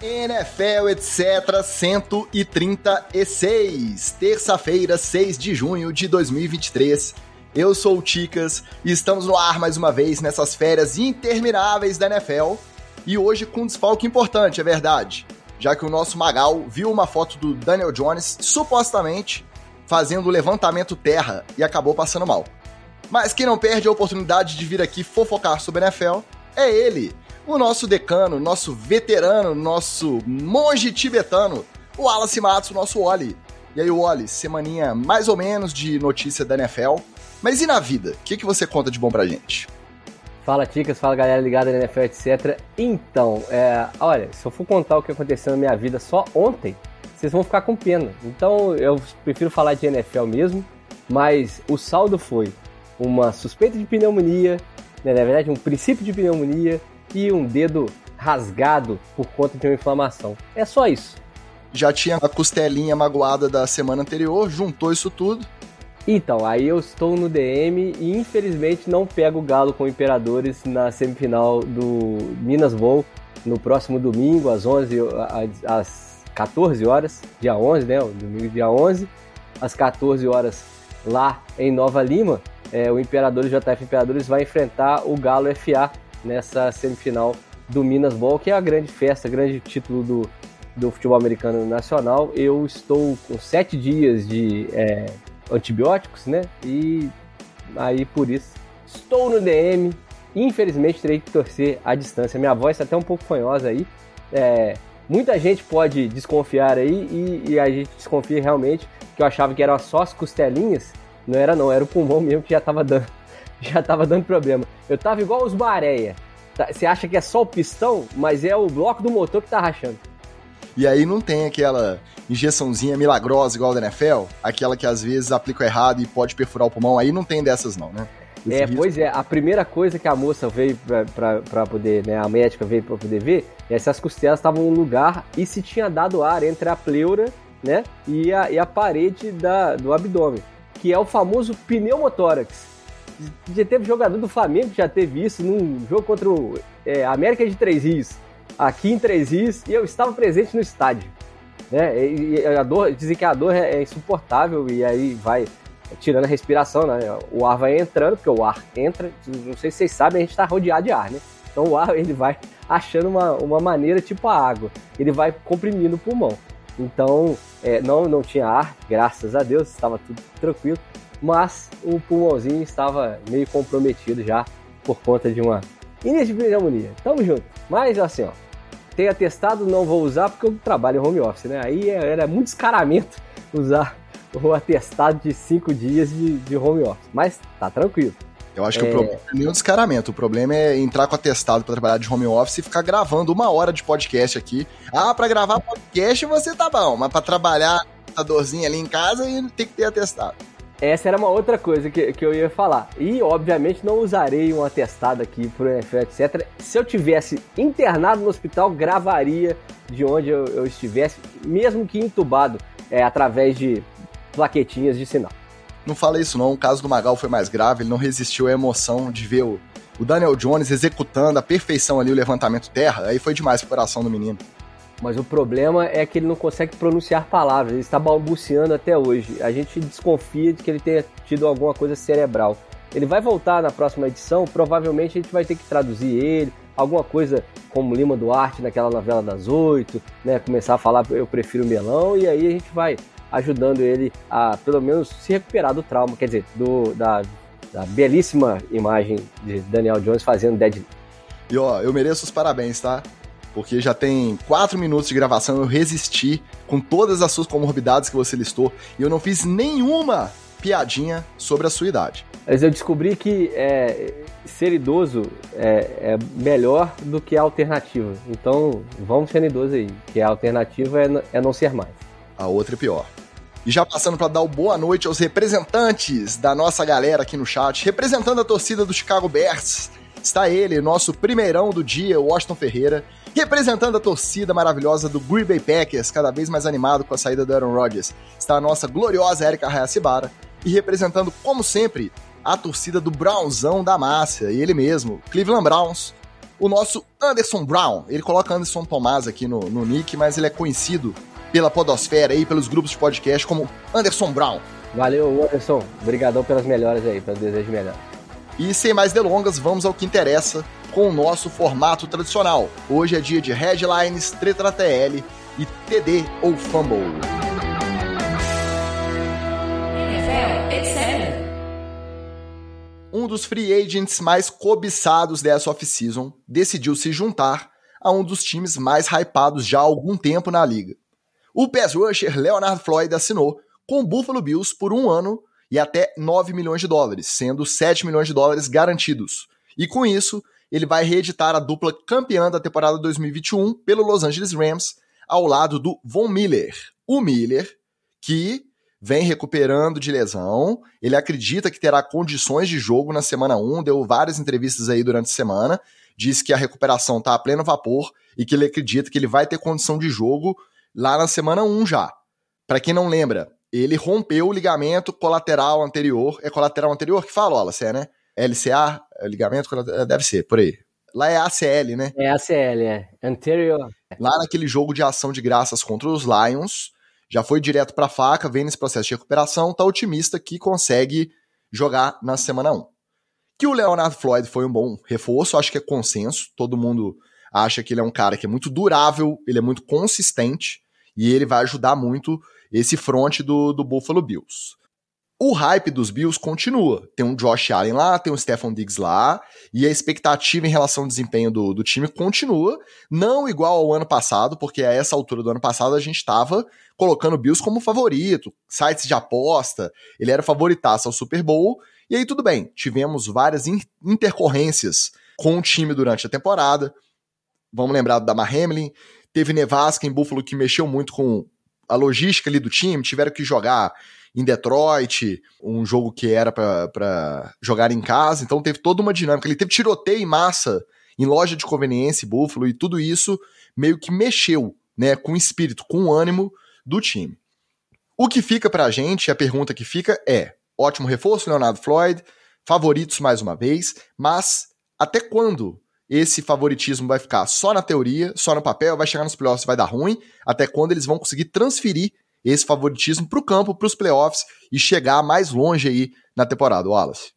NFL, etc. 136, terça-feira, 6 de junho de 2023. Eu sou o Ticas e estamos no ar mais uma vez nessas férias intermináveis da NFL. E hoje com um desfalque importante, é verdade. Já que o nosso Magal viu uma foto do Daniel Jones, supostamente fazendo o levantamento terra e acabou passando mal. Mas quem não perde a oportunidade de vir aqui fofocar sobre a NFL é ele, o nosso decano, nosso veterano, nosso monge tibetano, o Wallace Matos, o nosso Oli. E aí, Oli, semaninha mais ou menos de notícia da NFL. Mas e na vida? O que, que você conta de bom pra gente? Fala, Ticas, fala galera ligada na NFL, etc. Então, é, olha, se eu for contar o que aconteceu na minha vida só ontem, vocês vão ficar com pena. Então, eu prefiro falar de NFL mesmo, mas o saldo foi uma suspeita de pneumonia, né, na verdade, um princípio de pneumonia, e um dedo rasgado por conta de uma inflamação. É só isso. Já tinha a costelinha magoada da semana anterior, juntou isso tudo. Então, aí eu estou no DM e infelizmente não pego o Galo com Imperadores na semifinal do Minas Bowl no próximo domingo, às 11, às 14 horas, dia 11, né? O domingo, dia 11, às 14 horas, lá em Nova Lima. É, o Imperadores, JF Imperadores, vai enfrentar o Galo FA nessa semifinal do Minas Bowl, que é a grande festa, grande título do, do futebol americano nacional. Eu estou com sete dias de é, antibióticos, né? E aí por isso estou no DM. Infelizmente terei que torcer à distância. Minha voz está até um pouco fanhosa aí. É, muita gente pode desconfiar aí e, e, a gente desconfia realmente que eu achava que eram só as costelinhas. Não era não, era o pulmão mesmo que já estava dando já tava dando problema. Eu tava igual os Bareia. Tá, você acha que é só o pistão, mas é o bloco do motor que tá rachando. E aí não tem aquela injeçãozinha milagrosa igual da NFL, aquela que às vezes aplica errado e pode perfurar o pulmão, aí não tem dessas não, né? Esse é, risco. pois é, a primeira coisa que a moça veio para poder, né, a médica veio para poder ver, é se as costelas estavam no lugar e se tinha dado ar entre a pleura, né, e a, e a parede da, do abdômen, que é o famoso pneumotórax já teve jogador do Flamengo que já teve isso num jogo contra o é, América de Três Rios, aqui em Três Rios, e eu estava presente no estádio. Né? E, e a dor, dizem que a dor é, é insuportável e aí vai tirando a respiração, né? O ar vai entrando, porque o ar entra, não sei se vocês sabem, a gente está rodeado de ar, né? Então o ar ele vai achando uma, uma maneira tipo a água, ele vai comprimindo o pulmão. Então, é, não, não tinha ar, graças a Deus, estava tudo tranquilo mas o pulmãozinho estava meio comprometido já por conta de uma início de pneumonia. Tamo junto. Mas assim, ó, tem atestado, não vou usar porque eu trabalho em home office, né? Aí é, era muito escaramento usar o atestado de cinco dias de, de home office. Mas tá tranquilo. Eu acho que é... o problema não é nem o descaramento. O problema é entrar com atestado para trabalhar de home office e ficar gravando uma hora de podcast aqui. Ah, para gravar podcast você tá bom, mas para trabalhar a dorzinha ali em casa tem que ter atestado. Essa era uma outra coisa que, que eu ia falar. E, obviamente, não usarei um atestado aqui pro NFL, etc. Se eu tivesse internado no hospital, gravaria de onde eu, eu estivesse, mesmo que entubado, é, através de plaquetinhas de sinal. Não fala isso não, o caso do Magal foi mais grave, ele não resistiu à emoção de ver o, o Daniel Jones executando a perfeição ali o levantamento terra, aí foi demais pro coração do menino. Mas o problema é que ele não consegue pronunciar palavras, ele está balbuciando até hoje. A gente desconfia de que ele tenha tido alguma coisa cerebral. Ele vai voltar na próxima edição, provavelmente a gente vai ter que traduzir ele, alguma coisa como Lima Duarte naquela novela das oito, né? Começar a falar eu prefiro melão, e aí a gente vai ajudando ele a pelo menos se recuperar do trauma, quer dizer, do, da, da belíssima imagem de Daniel Jones fazendo Dead. E ó, eu mereço os parabéns, tá? Porque já tem quatro minutos de gravação, eu resisti com todas as suas comorbidades que você listou e eu não fiz nenhuma piadinha sobre a sua idade. Mas eu descobri que é, ser idoso é, é, melhor do que a alternativa. Então vamos ser idoso aí, que a alternativa é, é não ser mais. A outra é pior. E já passando para dar boa noite aos representantes da nossa galera aqui no chat, representando a torcida do Chicago Bears, está ele, nosso primeirão do dia, Washington Ferreira, representando a torcida maravilhosa do Green Bay Packers, cada vez mais animado com a saída do Aaron Rodgers, está a nossa gloriosa Erika Hayashibara, e representando, como sempre, a torcida do Brownzão da Márcia, e ele mesmo, Cleveland Browns, o nosso Anderson Brown. Ele coloca Anderson Tomás aqui no, no nick, mas ele é conhecido pela podosfera e pelos grupos de podcast como Anderson Brown. Valeu, Anderson. Obrigadão pelas melhoras aí, pelo desejo melhor. E sem mais delongas, vamos ao que interessa com o nosso formato tradicional. Hoje é dia de headlines, treta na TL e TD ou Fumble. Um dos free agents mais cobiçados dessa off-season decidiu se juntar a um dos times mais hypados já há algum tempo na liga. O pass rusher Leonard Floyd assinou com o Buffalo Bills por um ano e até 9 milhões de dólares, sendo 7 milhões de dólares garantidos. E com isso, ele vai reeditar a dupla campeã da temporada 2021 pelo Los Angeles Rams, ao lado do Von Miller. O Miller, que vem recuperando de lesão, ele acredita que terá condições de jogo na semana 1, deu várias entrevistas aí durante a semana, disse que a recuperação está a pleno vapor e que ele acredita que ele vai ter condição de jogo lá na semana 1 já. Para quem não lembra, ele rompeu o ligamento colateral anterior. É colateral anterior que fala, Wallace, é, né? LCA, é ligamento colateral, deve ser, por aí. Lá é ACL, né? É ACL, é. Anterior. Lá naquele jogo de ação de graças contra os Lions, já foi direto pra faca, vem nesse processo de recuperação, tá otimista que consegue jogar na semana 1. Que o Leonard Floyd foi um bom reforço, acho que é consenso, todo mundo acha que ele é um cara que é muito durável, ele é muito consistente, e ele vai ajudar muito esse front do, do Buffalo Bills. O hype dos Bills continua. Tem um Josh Allen lá, tem um Stephon Diggs lá, e a expectativa em relação ao desempenho do, do time continua, não igual ao ano passado, porque a essa altura do ano passado a gente estava colocando o Bills como favorito, sites de aposta, ele era favoritaço ao Super Bowl, e aí tudo bem, tivemos várias intercorrências com o time durante a temporada. Vamos lembrar da Hamlin, teve Nevasca em Buffalo que mexeu muito com a logística ali do time, tiveram que jogar em Detroit, um jogo que era para jogar em casa, então teve toda uma dinâmica. Ele teve tiroteio em massa em loja de conveniência Buffalo e tudo isso meio que mexeu, né, com o espírito, com o ânimo do time. O que fica pra gente, a pergunta que fica é: ótimo reforço, Leonardo Floyd, favoritos mais uma vez, mas até quando esse favoritismo vai ficar só na teoria, só no papel, vai chegar nos playoffs vai dar ruim, até quando eles vão conseguir transferir esse favoritismo para o campo, para os playoffs e chegar mais longe aí na temporada, Wallace.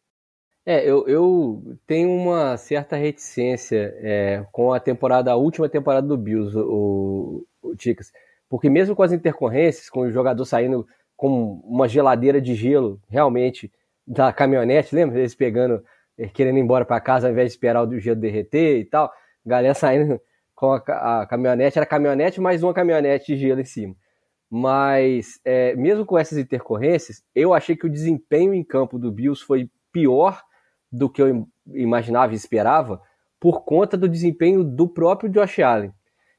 É, eu, eu tenho uma certa reticência é, com a temporada, a última temporada do Bills, o, Ticas, porque mesmo com as intercorrências, com o jogador saindo com uma geladeira de gelo, realmente, da caminhonete, lembra? Eles pegando eh, querendo ir embora para casa ao invés de esperar o gelo derreter e tal. Galera saindo com a, a, caminhonete, era caminhonete mais uma caminhonete de gelo em cima. Mas, é, mesmo com essas intercorrências, eu achei que o desempenho em campo do Bills foi pior do que eu imaginava e esperava, por conta do desempenho do próprio Josh Allen.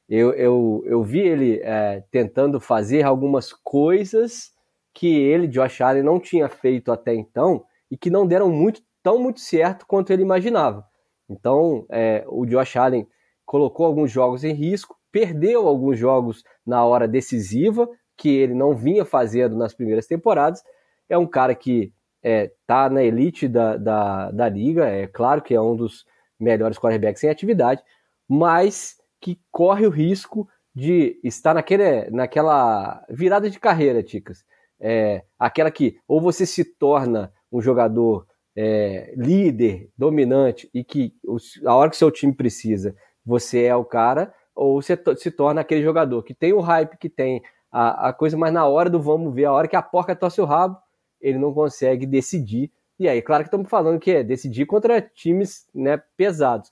Eu, eu, eu vi ele é, tentando fazer algumas coisas que ele, Josh Allen, não tinha feito até então e que não deram muito tão muito certo quanto ele imaginava. Então, é, o Josh Allen colocou alguns jogos em risco, perdeu alguns jogos na hora decisiva, que ele não vinha fazendo nas primeiras temporadas. É um cara que está é, tá na elite da, da, da liga, é claro que é um dos melhores quarterbacks em atividade, mas que corre o risco de estar naquele, naquela virada de carreira, Ticas. É, aquela que ou você se torna um jogador é, líder, dominante e que a hora que seu time precisa, você é o cara, ou você se torna aquele jogador que tem o hype, que tem a, a coisa, mas na hora do vamos ver, a hora que a porca torce o rabo, ele não consegue decidir. E aí, claro que estamos falando que é decidir contra times né, pesados.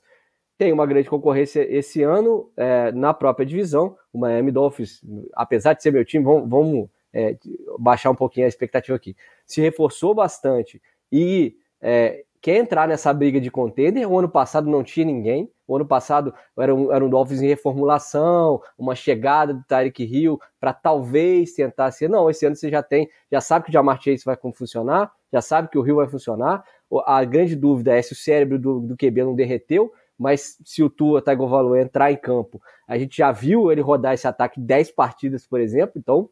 Tem uma grande concorrência esse ano é, na própria divisão. O Miami Dolphins, apesar de ser meu time, vamos, vamos é, baixar um pouquinho a expectativa aqui. Se reforçou bastante e é, quer entrar nessa briga de contender. O ano passado não tinha ninguém. O ano passado era um, era um Dolphins em reformulação, uma chegada do Tyreek Hill para talvez tentar ser. Não, esse ano você já tem, já sabe que o Jamar Chase vai funcionar, já sabe que o Hill vai funcionar. A grande dúvida é se o cérebro do, do QB não derreteu, mas se o Tua Tagovailoa entrar em campo, a gente já viu ele rodar esse ataque 10 partidas, por exemplo, então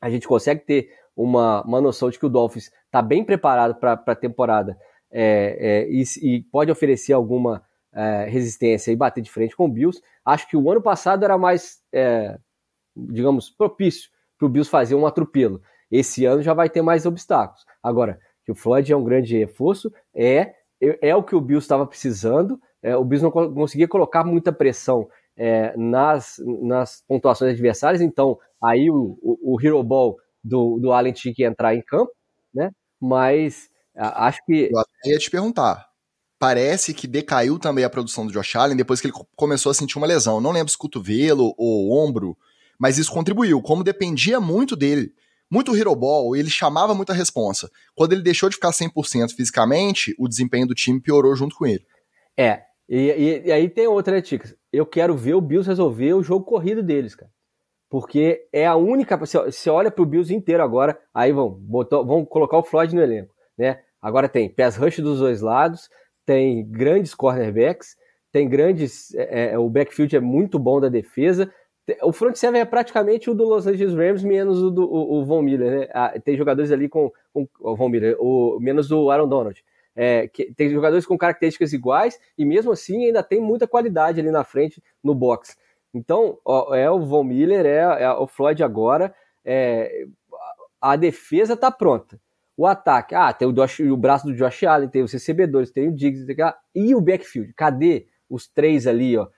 a gente consegue ter uma, uma noção de que o Dolphins está bem preparado para a temporada é, é, e, e, pode oferecer alguma é, resistência e bater de frente com o Bills. Acho que o ano passado era mais, é, digamos, propício para o Bills fazer um atropelo. Esse ano já vai ter mais obstáculos. Agora, que o Floyd é um grande reforço, é, é, é o que o Bills estava precisando. É, o Bills não conseguia colocar muita pressão nas, nas pontuações adversárias, então aí o, o, o Hero Ball do, do Allen tinha que entrar em campo, né? Mas acho que. Eu até ia te perguntar. Parece que decaiu também a produção do Josh Allen depois que ele começou a sentir uma lesão. Não lembro se cotovelo ou ombro, mas isso contribuiu. Como dependia muito dele, muito hero ball, ele chamava muita responsa. Quando ele deixou de ficar 100% fisicamente, o desempenho do time piorou junto com ele. É, e, e, e aí tem outra, né, Ticas? Eu quero ver o Bills resolver o jogo corrido deles, cara. Porque é a única. Você olha pro Bills inteiro agora, aí vão, botou, vão colocar o Floyd no elenco, né? Agora tem pass rush dos dois lados, tem grandes cornerbacks, tem grandes. É, é, o backfield é muito bom da defesa. O front seven é praticamente o do Los Angeles Rams, menos o do o, o Von Miller, né? Ah, tem jogadores ali com, com o Von Miller, o, menos o Aaron Donald. É, que, tem jogadores com características iguais e mesmo assim ainda tem muita qualidade ali na frente no box. Então, ó, é o Von Miller, é, é, o Floyd agora. É, a defesa tá pronta. O ataque, ah, tem o, Josh, o braço do Josh Allen, tem os recebedores, tem o Diggs, tem, e o backfield. Cadê os três ali, ó?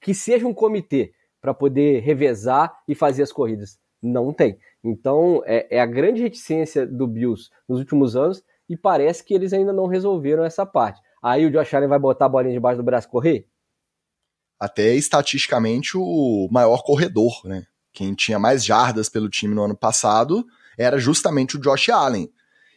Que seja um comitê para poder revezar e fazer as corridas. Não tem. Então, é, é, a grande reticência do Bills nos últimos anos e parece que eles ainda não resolveram essa parte. Aí o Josh Allen vai botar a bolinha debaixo do braço e correr? Até estatisticamente o maior corredor, né? Quem tinha mais jardas pelo time no ano passado era justamente o Josh Allen.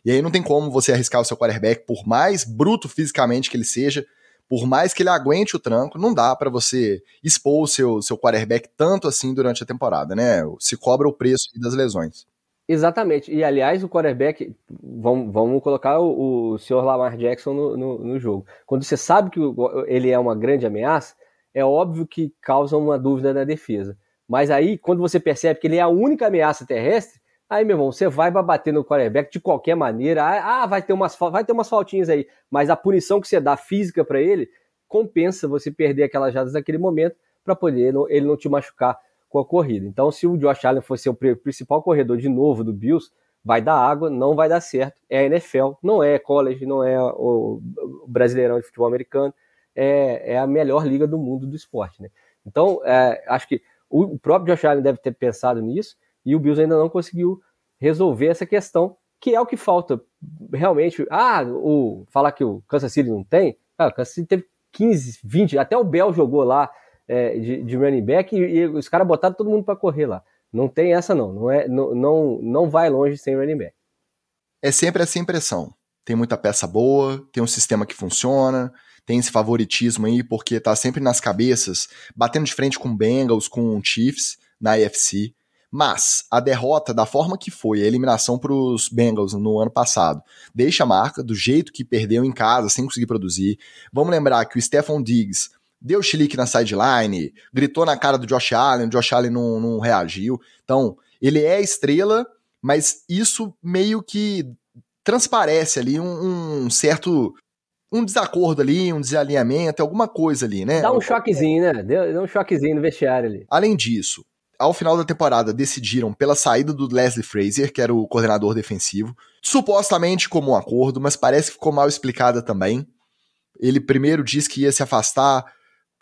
E aí não tem como você arriscar o seu quarterback, por mais bruto fisicamente que ele seja, por mais que ele aguente o tranco, não dá para você expor o seu, seu quarterback tanto assim durante a temporada, né? Se cobra o preço das lesões. Exatamente. E aliás, o quarterback, vamos, vamos colocar o, o senhor Lamar Jackson no, no, no, jogo. Quando você sabe que ele é uma grande ameaça, é óbvio que causa uma dúvida na defesa. Mas aí, quando você percebe que ele é a única ameaça terrestre, aí, meu irmão, você vai bater no quarterback de qualquer maneira. Ah, ah, vai ter umas, vai ter umas faltinhas aí. Mas a punição que você dá física para ele compensa você perder aquelas jadas naquele momento para poder ele não te machucar com a corrida. Então, se o Josh Allen fosse o principal corredor de novo do Bills, vai dar água, não vai dar certo. É a NFL, não é college, não é o Brasileirão de futebol americano, é, é a melhor liga do mundo do esporte. Né? Então, é, acho que o, próprio Josh Allen deve ter pensado nisso e o Bills ainda não conseguiu resolver essa questão, que é o que falta. Realmente, ah, o, falar que o Kansas City não tem, ah, o Kansas City teve 15, 20, até o Bell jogou lá é, de, de, running back e, e os caras botaram todo mundo para correr lá. Não tem essa não, não, é, não, não, não vai longe sem running back. É sempre essa impressão. Tem muita peça boa, tem um sistema que funciona, tem esse favoritismo aí, porque tá sempre nas cabeças, batendo de frente com Bengals, com Chiefs na AFC. Mas a derrota, da forma que foi, a eliminação para os Bengals no ano passado, deixa a marca do jeito que perdeu em casa, sem conseguir produzir. Vamos lembrar que o Stephon Diggs deu chilique na sideline, gritou na cara do Josh Allen, o Josh Allen não, não reagiu. Então, ele é estrela, mas isso meio que transparece ali um, um, certo um desacordo ali, um desalinhamento, alguma coisa ali, né? Dá um choquezinho, né? Dá um choquezinho no vestiário ali. Além disso, ao final da temporada decidiram pela saída do Leslie Frazier, que era o coordenador defensivo, supostamente como um acordo, mas parece que ficou mal explicada também. Ele primeiro disse que ia se afastar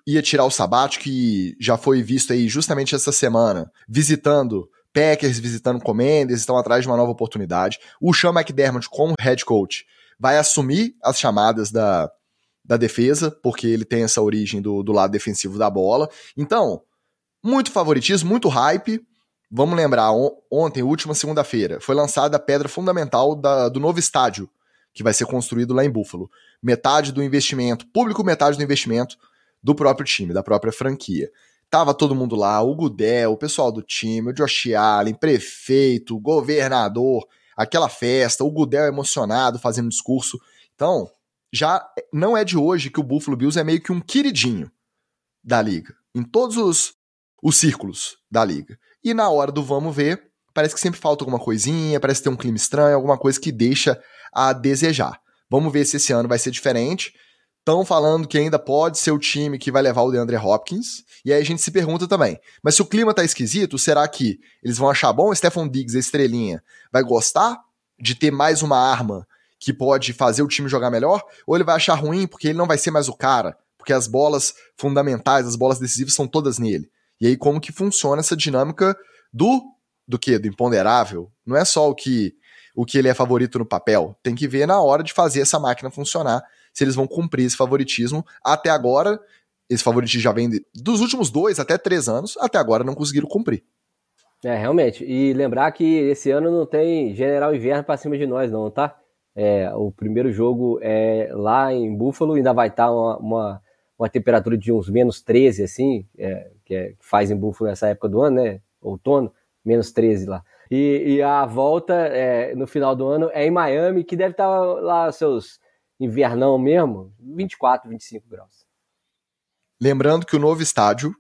ia tirar o sabático, que já foi visto aí justamente essa semana, visitando Packers, visitando Commanders, estão atrás de uma nova oportunidade. O Sean McDermott, como head coach, vai assumir as chamadas da, da defesa, porque ele tem essa origem do, do lado defensivo da bola. Então, muito favoritismo, muito hype. Vamos lembrar, on, ontem, última segunda-feira, foi lançada a pedra fundamental da, do novo estádio que vai ser construído lá em Buffalo. Metade do investimento, público metade do investimento do próprio time, da própria franquia. Tava todo mundo lá, o Gudel, o pessoal do time, o Josh Allen, prefeito, governador, aquela festa, o Gudel emocionado fazendo discurso. Então, já não é de hoje que o Buffalo Bills é meio que um queridinho da liga, em todos os, os círculos da liga. E na hora do vamos ver, parece que sempre falta alguma coisinha, parece ter um clima estranho, alguma coisa que deixa a desejar. Vamos ver se esse ano vai ser diferente Estão falando que ainda pode ser o time que vai levar o DeAndre Hopkins. E aí a gente se pergunta também: mas se o clima tá esquisito, será que eles vão achar bom o Stephon Diggs, a estrelinha, vai gostar de ter mais uma arma que pode fazer o time jogar melhor? Ou ele vai achar ruim porque ele não vai ser mais o cara? Porque as bolas fundamentais, as bolas decisivas são todas nele. E aí como que funciona essa dinâmica do do que? Do imponderável? Não é só o que o que ele é favorito no papel. Tem que ver na hora de fazer essa máquina funcionar se eles vão cumprir esse favoritismo. Até agora, esse favoritismo já vem de, dos últimos dois até três anos, até agora não conseguiram cumprir. É, realmente. E lembrar que esse ano não tem General Inverno para cima de nós, não, tá? É, o primeiro jogo é lá em Buffalo, ainda vai estar tá uma, uma, uma, temperatura de uns menos 13, assim, é, que, é, que faz em Buffalo nessa época do ano, né? Outono, menos 13 lá. E, e a volta é, no final do ano é em Miami, que deve estar lá seus invernão mesmo, 24, 25 graus. Lembrando que o novo estádio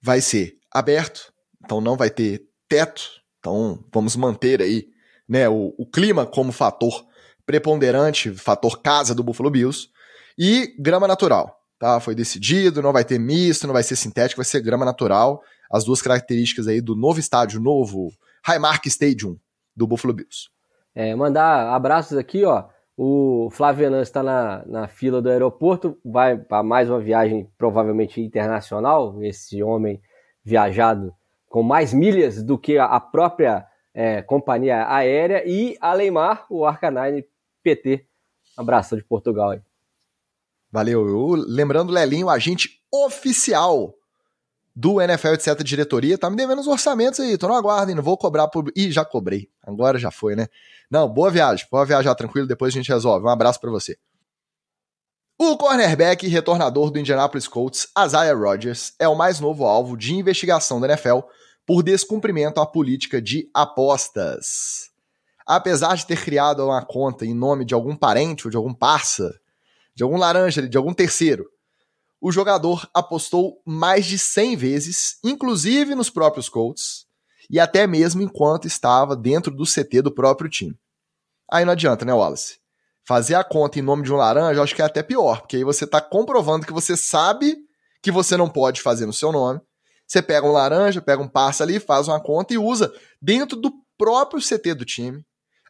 vai ser aberto, então não vai ter teto, então vamos manter aí né, o, o clima como fator preponderante, fator casa do Buffalo Bills, e grama natural, tá? Foi decidido, não vai ter misto, não vai ser sintético, vai ser grama natural, as duas características aí do novo estádio, novo Highmark Stadium do Buffalo Bills. É, mandar abraços aqui, ó, o Flávio está na, na fila do aeroporto, vai para mais uma viagem provavelmente internacional. Esse homem viajado com mais milhas do que a própria é, companhia aérea. E Aleimar, o Arcanine PT. abraço de Portugal aí. Valeu. Eu, lembrando, Lelinho, agente oficial do NFL, etc., diretoria, tá me devendo os orçamentos aí, tô no aguardo, hein? Não vou cobrar por. Ih, já cobrei. Agora já foi, né? Não, boa viagem. Pode viajar tranquilo, depois a gente resolve. Um abraço para você. O cornerback e retornador do Indianapolis Colts, Isaiah Rodgers, é o mais novo alvo de investigação da NFL por descumprimento à política de apostas. Apesar de ter criado uma conta em nome de algum parente ou de algum parça, de algum laranja, de algum terceiro, o jogador apostou mais de 100 vezes, inclusive nos próprios Colts, e até mesmo enquanto estava dentro do CT do próprio time. Aí não adianta, né, Wallace? Fazer a conta em nome de um laranja, eu acho que é até pior, porque aí você está comprovando que você sabe que você não pode fazer no seu nome. Você pega um laranja, pega um passe ali, faz uma conta e usa dentro do próprio CT do time.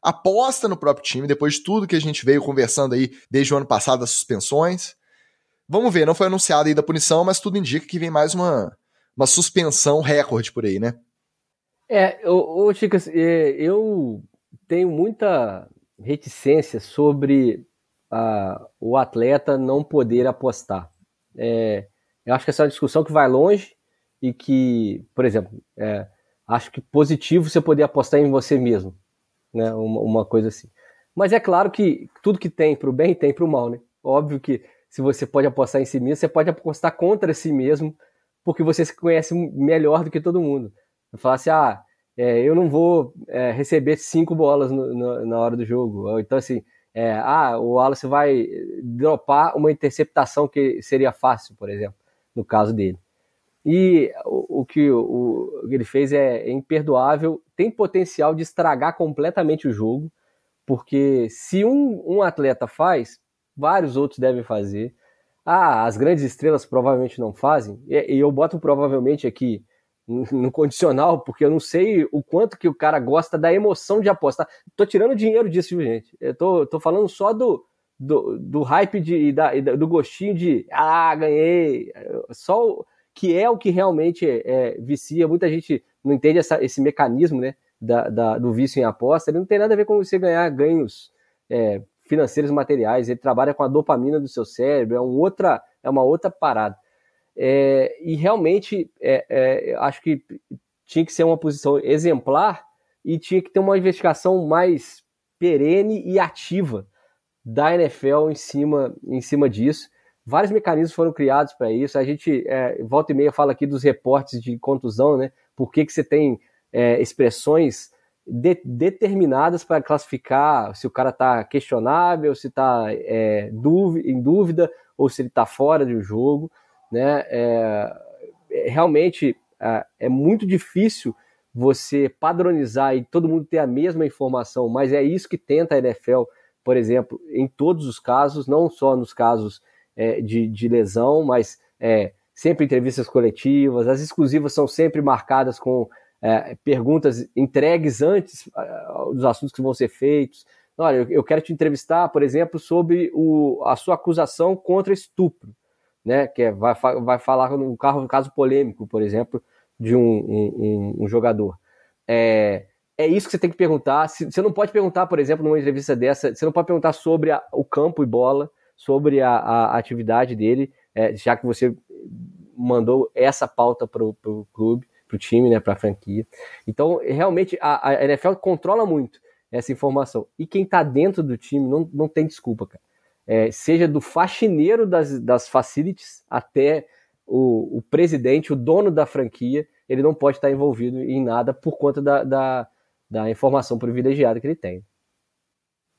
Aposta no próprio time, depois de tudo que a gente veio conversando aí desde o ano passado, das suspensões. Vamos ver, não foi anunciada ainda a punição, mas tudo indica que vem mais uma, uma suspensão recorde por aí, né? É, ô, ô Chicas, é, eu tenho muita reticência sobre o atleta não poder apostar. É, eu acho que essa é uma discussão que vai longe e que, por exemplo, é, acho que positivo você poder apostar em você mesmo, né? Uma, uma coisa assim. Mas é claro que tudo que tem para o bem tem para o mal, né? Óbvio que se você pode apostar em si mesmo, você pode apostar contra si mesmo, porque você se conhece melhor do que todo mundo. Falar assim, ah, é, eu não vou é, receber cinco bolas no, no, na hora do jogo. Então, assim, é, ah, o Wallace vai dropar uma interceptação que seria fácil, por exemplo, no caso dele. E o, o que o, o, ele fez é, é imperdoável, tem potencial de estragar completamente o jogo, porque se um, um atleta faz, vários outros devem fazer. Ah, as grandes estrelas provavelmente não fazem, e, eu boto provavelmente aqui no condicional, porque eu não sei o quanto que o cara gosta da emoção de apostar. Tô tirando dinheiro disso, gente. Eu tô, tô falando só do, do, do hype de, da, do gostinho de ah, ganhei. Só que é o que realmente é, vicia. Muita gente não entende essa, esse mecanismo né, da, da, do vício em aposta. Ele não tem nada a ver com você ganhar ganhos é, financeiros materiais, ele trabalha com a dopamina do seu cérebro, é, um outra, é uma outra parada. É, e realmente, é, é, acho que tinha que ser uma posição exemplar e tinha que ter uma investigação mais perene e ativa da NFL em cima, em cima disso. Vários mecanismos foram criados para isso. A gente, é, volta e meia, fala aqui dos reportes de contusão, né? Por que, que você tem é, expressões de, determinadas para classificar se o cara está questionável, se está é, em dúvida ou se ele está fora do jogo. Né? É, é realmente é, é muito difícil você padronizar e todo mundo ter a mesma informação, mas é isso que tenta a NFL, por exemplo, em todos os casos, não só nos casos é, de, de lesão, mas é, sempre entrevistas coletivas, as exclusivas são sempre marcadas com é, perguntas entregues antes dos assuntos que vão ser feitos. Olha, eu quero te entrevistar, por exemplo, sobre o, a sua acusação contra estupro, né? Que é, vai, vai falar no carro, um caso polêmico, por exemplo, de um, um, um jogador. É, é isso que você tem que perguntar. Você não pode perguntar, por exemplo, numa entrevista dessa, você não pode perguntar sobre a, o campo e bola, sobre a, a atividade dele, é, já que você mandou essa pauta para o clube, para o time, né, para a franquia. Então, realmente, a, a, NFL controla muito essa informação. E quem está dentro do time não, não tem desculpa, cara. É, seja do faxineiro das, das facilities até o, o presidente, o dono da franquia, ele não pode estar envolvido em nada por conta da, da, da informação privilegiada que ele tem.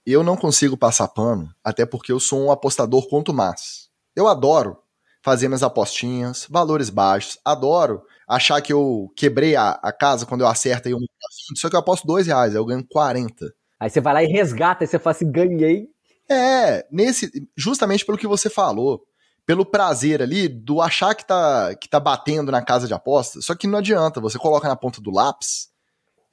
Eu não consigo passar pano, até porque eu sou um apostador contumaz. Eu adoro fazer minhas apostinhas, valores baixos, adoro achar que eu quebrei a, a casa quando eu acerto aí um 20, só que eu aposto dois reais, aí eu ganho 40. Aí você vai lá e resgata, e você fala assim, ganhei. É, nesse, justamente pelo que você falou pelo prazer ali do achar que tá, que tá batendo na casa de apostas, só que não adianta, você coloca na ponta do lápis,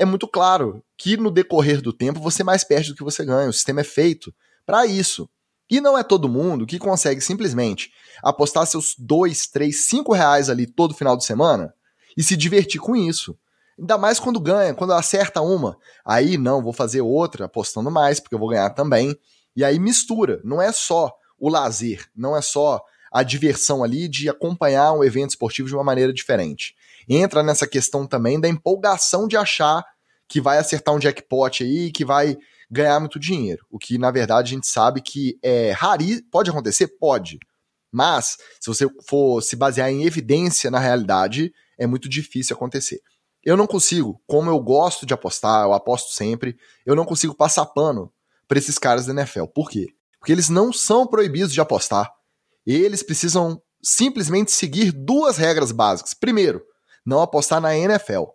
é muito claro que no decorrer do tempo você mais perde do que você ganha, o sistema é feito para isso. E não é todo mundo que consegue simplesmente apostar seus 2, 3, 5 reais ali todo final de semana e se divertir com isso. Ainda mais quando ganha, quando acerta uma. Aí não, vou fazer outra apostando mais, porque eu vou ganhar também. E aí mistura. Não é só o lazer, não é só a diversão ali de acompanhar um evento esportivo de uma maneira diferente. Entra nessa questão também da empolgação de achar que vai acertar um jackpot aí, que vai ganhar muito dinheiro. O que, na verdade, a gente sabe que é rari, pode acontecer? Pode. Mas, se você for se basear em evidência na realidade, é muito difícil acontecer. Eu não consigo, como eu gosto de apostar, eu aposto sempre, eu não consigo passar pano para esses caras da NFL. Por quê? Porque eles não são proibidos de apostar eles precisam simplesmente seguir duas regras básicas. Primeiro, não apostar na NFL,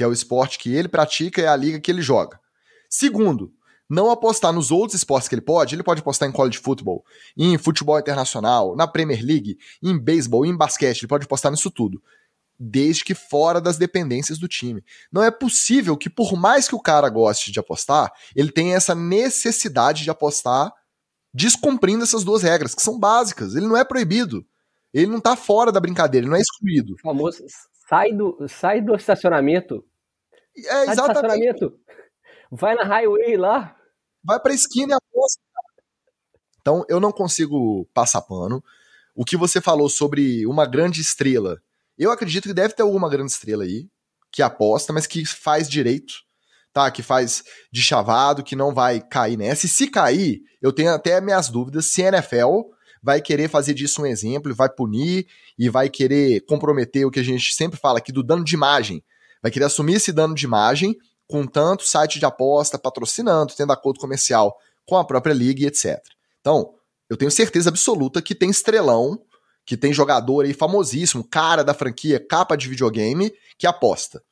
que é o esporte que ele pratica e é a liga que ele joga. Segundo, não apostar nos outros esportes que ele pode. Ele pode apostar em college football, em futebol internacional, na Premier League, em beisebol, em basquete. Ele pode apostar nisso tudo. Desde que fora das dependências do time. Não é possível que, por mais que o cara goste de apostar, ele tenha essa necessidade de apostar descumprindo essas duas regras, que são básicas. Ele não é proibido. Ele não tá fora da brincadeira, ele não é excluído. O famoso sai do, sai do estacionamento. É, sai exatamente. Vai na highway lá. Vai pra esquina e aposta. Então, eu não consigo passar pano. O que você falou sobre uma grande estrela, eu acredito que deve ter alguma grande estrela aí que aposta, mas que faz direito tá? Que faz de chavado, que não vai cair nessa. E se cair, eu tenho até minhas dúvidas se a NFL vai querer fazer disso um exemplo, vai punir e vai querer comprometer o que a gente sempre fala aqui do dano de imagem. Vai querer assumir esse dano de imagem com tanto site de aposta patrocinando, tendo acordo comercial com a própria liga e etc. Então, eu tenho certeza absoluta que tem estrelão, que tem jogador aí famosíssimo, cara da franquia, capa de videogame, que aposta.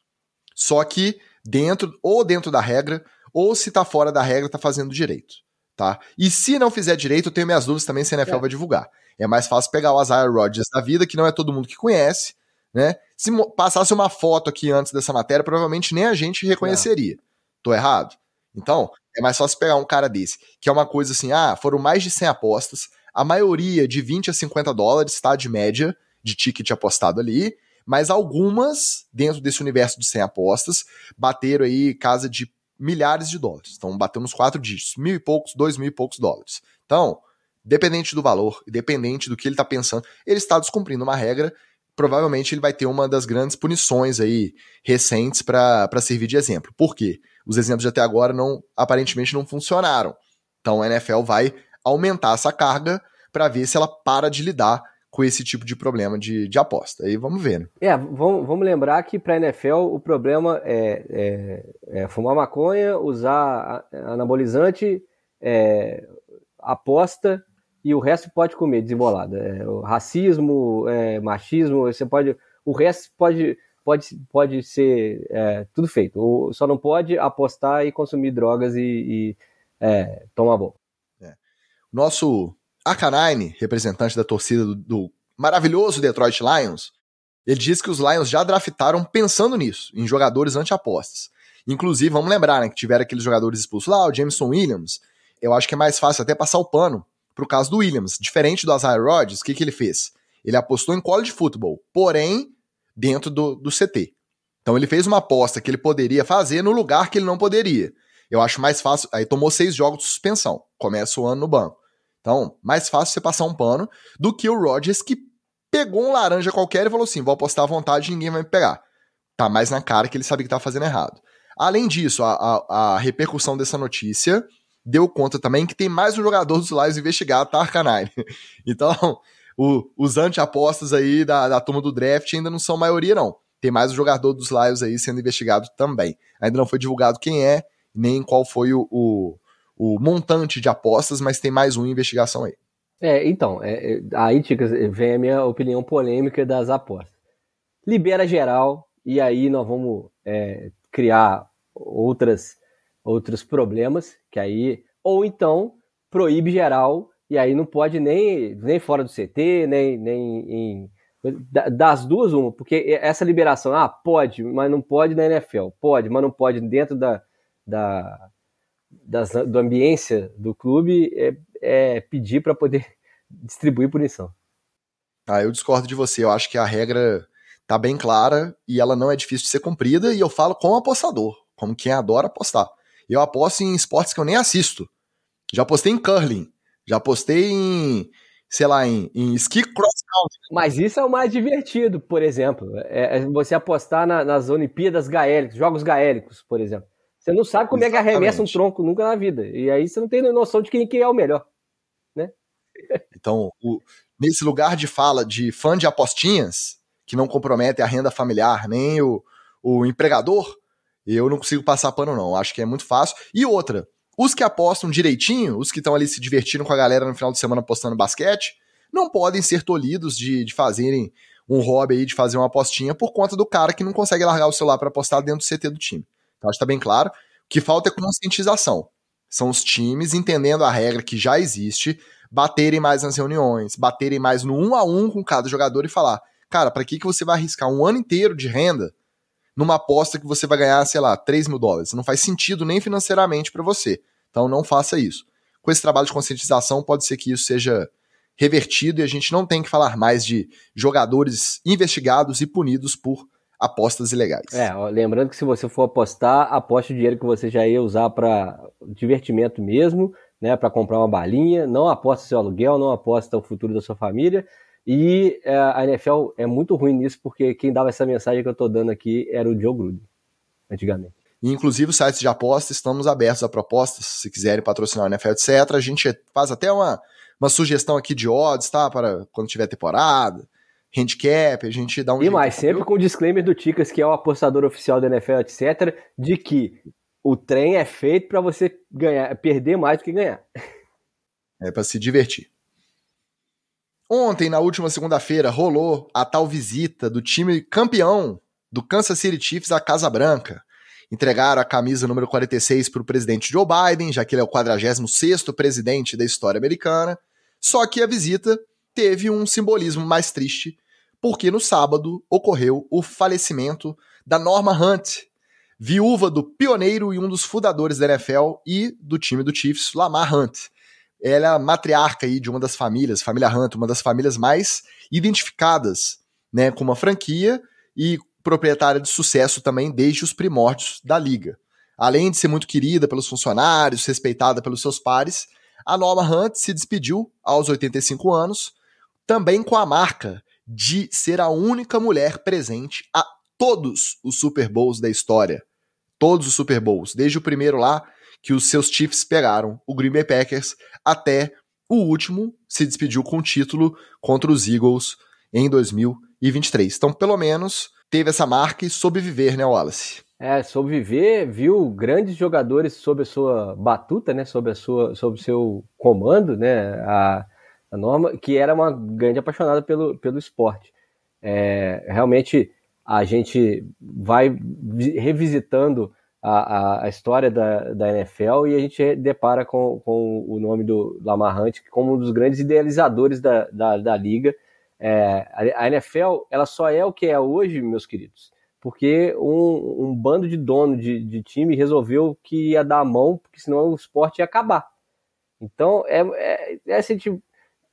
Só que dentro ou dentro da regra, ou se tá fora da regra, tá fazendo direito, tá? E se não fizer direito, eu tenho minhas dúvidas também se a NFL é. vai divulgar. É mais fácil pegar o Isaiah Rodgers da vida, que não é todo mundo que conhece, né? Se passasse uma foto aqui antes dessa matéria, provavelmente nem a gente reconheceria. É. Tô errado? Então, é mais fácil pegar um cara desse, que é uma coisa assim, ah, foram mais de 100 apostas, a maioria de 20 a 50 dólares, tá? De média, de ticket apostado ali, mas algumas, dentro desse universo de 100 apostas, bateram aí casa de milhares de dólares. Então, bateu nos quatro dígitos, mil e poucos, dois mil e poucos dólares. Então, dependente do valor, dependente do que ele está pensando, ele está descumprindo uma regra. Provavelmente ele vai ter uma das grandes punições aí recentes para servir de exemplo. Por quê? Os exemplos de até agora não aparentemente não funcionaram. Então a NFL vai aumentar essa carga para ver se ela para de lidar com esse tipo de problema de, de aposta. Aí vamos ver. Né? É, vamos, vamos lembrar que para a NFL o problema é, é, é, fumar maconha, usar anabolizante, é, aposta e o resto pode comer desembolada. É, racismo, é, machismo, você pode. O resto pode, pode, pode ser é, tudo feito. Ou só não pode apostar e consumir drogas e, e tomar bom. Nosso Arcanine, representante da torcida do, do maravilhoso Detroit Lions, ele disse que os Lions já draftaram pensando nisso, em jogadores anti-apostas. Inclusive, vamos lembrar, né, que tiveram aqueles jogadores expulsos lá, o Jameson Williams. Eu acho que é mais fácil até passar o pano pro caso do Williams. Diferente do Isaiah Rodgers, o que, que ele fez? Ele apostou em college football, porém, dentro do, do CT. Então ele fez uma aposta que ele poderia fazer no lugar que ele não poderia. Eu acho mais fácil. Aí tomou seis jogos de suspensão. Começa o ano no banco. Então, mais fácil você passar um pano do que o Rodgers que pegou um laranja qualquer e falou assim: vou apostar à vontade ninguém vai me pegar. Tá mais na cara que ele sabe que tá fazendo errado. Além disso, a, a, a repercussão dessa notícia deu conta também que tem mais um jogador dos Lions investigado, tá, Arcanine? Então, o, os anti-apostas aí da, da turma do draft ainda não são maioria, não. Tem mais um jogador dos Lions aí sendo investigado também. Ainda não foi divulgado quem é, nem qual foi o, o, o montante de apostas, mas tem mais um em investigação aí. É, então, é, é aí, Ticas, vem a minha opinião polêmica das apostas. Libera geral, e aí nós vamos é, criar outras, outros problemas, que aí, ou então proíbe geral, e aí não pode nem, nem fora do CT, nem, nem em, das duas, uma, porque essa liberação, ah, pode, mas não pode na NFL, pode, mas não pode dentro da, da, das, do ambiência do clube é, é pedir para poder distribuir punição. Ah, eu discordo de você. Eu acho que a regra tá bem clara e ela não é difícil de ser cumprida. E eu falo como apostador, como quem adora apostar. Eu aposto em esportes que eu nem assisto. Já apostei em curling, já apostei em, sei lá, em, em ski cross country. Mas isso é o mais divertido, por exemplo. É, é você apostar na, nas Olimpíadas gaélicas, Jogos gaélicos, por exemplo. Você não sabe como Exatamente. é que arremessa um tronco nunca na vida. E aí você não tem noção de quem, quem é o melhor. Né? Então, o, nesse lugar de fala de fã de apostinhas, que não compromete a renda familiar nem o, o empregador, eu não consigo passar pano, não. Acho que é muito fácil. E outra, os que apostam direitinho, os que estão ali se divertindo com a galera no final de semana apostando basquete, não podem ser tolhidos de, de fazerem um hobby aí, de fazer uma apostinha por conta do cara que não consegue largar o celular para apostar dentro do CT do time. Então, acho que tá bem claro. O que falta é conscientização. São os times entendendo a regra que já existe, baterem mais nas reuniões, baterem mais no um a um com cada jogador e falar: cara, para que, que você vai arriscar um ano inteiro de renda numa aposta que você vai ganhar, sei lá, 3 mil dólares? Não faz sentido nem financeiramente para você. Então não faça isso. Com esse trabalho de conscientização, pode ser que isso seja revertido e a gente não tem que falar mais de jogadores investigados e punidos por apostas ilegais. É, lembrando que se você for apostar, aposte o dinheiro que você já ia usar para divertimento mesmo, né, para comprar uma balinha, não aposta seu aluguel, não aposta o futuro da sua família. E é, a NFL é muito ruim nisso, porque quem dava essa mensagem que eu estou dando aqui era o Joe Gruden, antigamente. E, inclusive, os sites de apostas estamos abertos a propostas, se quiserem patrocinar o NFL, etc. A gente faz até uma, uma sugestão aqui de odds, tá? Para quando tiver temporada handicap, a gente dá um. E mais, sempre com o disclaimer do Ticas, que é o apostador oficial da NFL, etc., de que o trem é feito para você ganhar, perder mais do que ganhar. É para se divertir. Ontem, na última segunda-feira, rolou a tal visita do time campeão do Kansas City Chiefs à Casa Branca. Entregaram a camisa número 46 para o presidente Joe Biden, já que ele é o 46 presidente da história americana. Só que a visita teve um simbolismo mais triste, porque no sábado ocorreu o falecimento da Norma Hunt, viúva do pioneiro e um dos fundadores da NFL e do time do Chiefs, Lamar Hunt. Ela é matriarca aí de uma das famílias, família Hunt, uma das famílias mais identificadas né, com uma franquia e proprietária de sucesso também desde os primórdios da liga. Além de ser muito querida pelos funcionários, respeitada pelos seus pares, a Norma Hunt se despediu aos 85 anos também com a marca de ser a única mulher presente a todos os Super Bowls da história. Todos os Super Bowls, desde o primeiro lá que os seus Chiefs pegaram, o Green Bay Packers, até o último se despediu com o título contra os Eagles em 2023. Então, pelo menos, teve essa marca e soube viver, né, Wallace? É, soube viver, viu grandes jogadores sob a sua batuta, né, sob a sua, sob o seu comando, né, a a Norma, que era uma grande apaixonada pelo, pelo esporte. É, realmente a gente vai revisitando a, a, história da, da NFL e a gente depara com, com o nome do Lamar Hunt como um dos grandes idealizadores da, da, da liga. É, a, a, NFL ela só é o que é hoje, meus queridos, porque um, um bando de dono de, de, time resolveu que ia dar a mão, porque senão o esporte ia acabar. Então, é, é, é assim, tipo,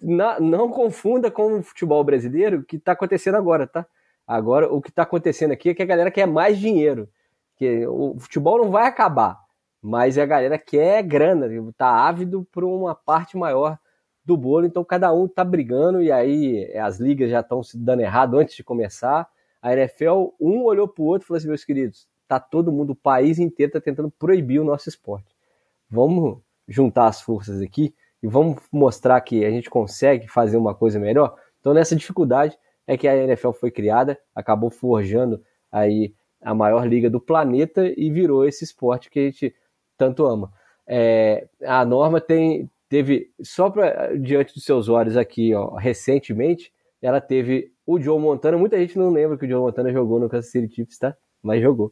não, não confunda com o futebol brasileiro que está acontecendo agora, tá? Agora, o que está acontecendo aqui é que a galera quer mais dinheiro. Que o futebol não vai acabar, mas a galera quer grana, tá ávido por uma parte maior do bolo, então cada um tá brigando e aí as ligas já estão se dando errado antes de começar. A NFL, um olhou pro outro e falou assim: meus queridos, tá todo mundo, o país inteiro tá tentando proibir o nosso esporte. Vamos juntar as forças aqui e vamos mostrar que a gente consegue fazer uma coisa melhor. Então, nessa dificuldade é que a NFL foi criada, acabou forjando aí a maior liga do planeta e virou esse esporte que a gente tanto ama. É, a norma tem teve só diante dos seus olhos aqui, ó, recentemente, ela teve o Joe Montana. Muita gente não lembra que o Joe Montana jogou no Kansas City Chiefs, tá? Mas jogou.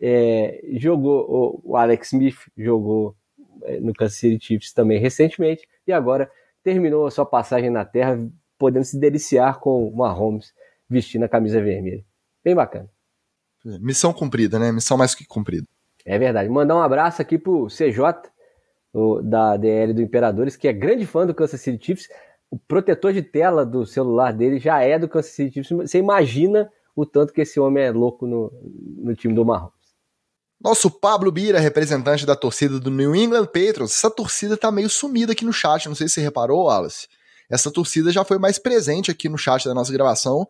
É, jogou o, Alex Smith jogou é, no Kansas City Chiefs também recentemente e agora terminou a sua passagem na Terra, podendo se deliciar com o Mahomes vestindo a camisa vermelha. Bem bacana. Missão cumprida, né? Missão mais que cumprida. É verdade. Mandar um abraço aqui pro CJ, o, da DL do Imperadores, que é grande fã do Kansas City Chiefs. O protetor de tela do celular dele já é do Kansas City Chiefs. Você imagina o tanto que esse homem é louco no, no time do Marrons. Nosso Pablo Bira, representante da torcida do New England Patriots. Essa torcida tá meio sumida aqui no chat, não sei se você reparou, Wallace. Essa torcida já foi mais presente aqui no chat da nossa gravação.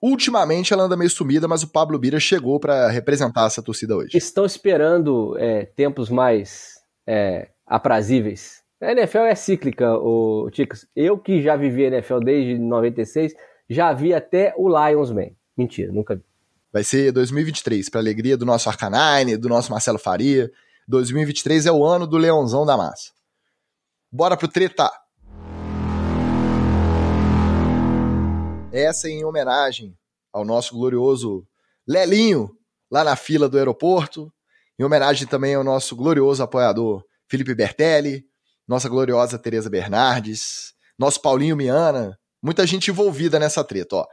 Ultimamente ela anda meio sumida, mas o Pablo Bira chegou para representar essa torcida hoje. Estão esperando é, tempos mais é, aprazíveis. A NFL é cíclica, o Ticos. Eu que já vivi a NFL desde 96, já vi até o Lions Man. Mentira, nunca vi. Vai ser 2023, para alegria do nosso Arcanine, do nosso Marcelo Faria. 2023 é o ano do Leãozão da Massa. Bora pro treta! Essa em homenagem ao nosso glorioso Lelinho, lá na fila do aeroporto. Em homenagem também ao nosso glorioso apoiador Felipe Bertelli, nossa gloriosa Tereza Bernardes, nosso Paulinho Miana, muita gente envolvida nessa treta, ó.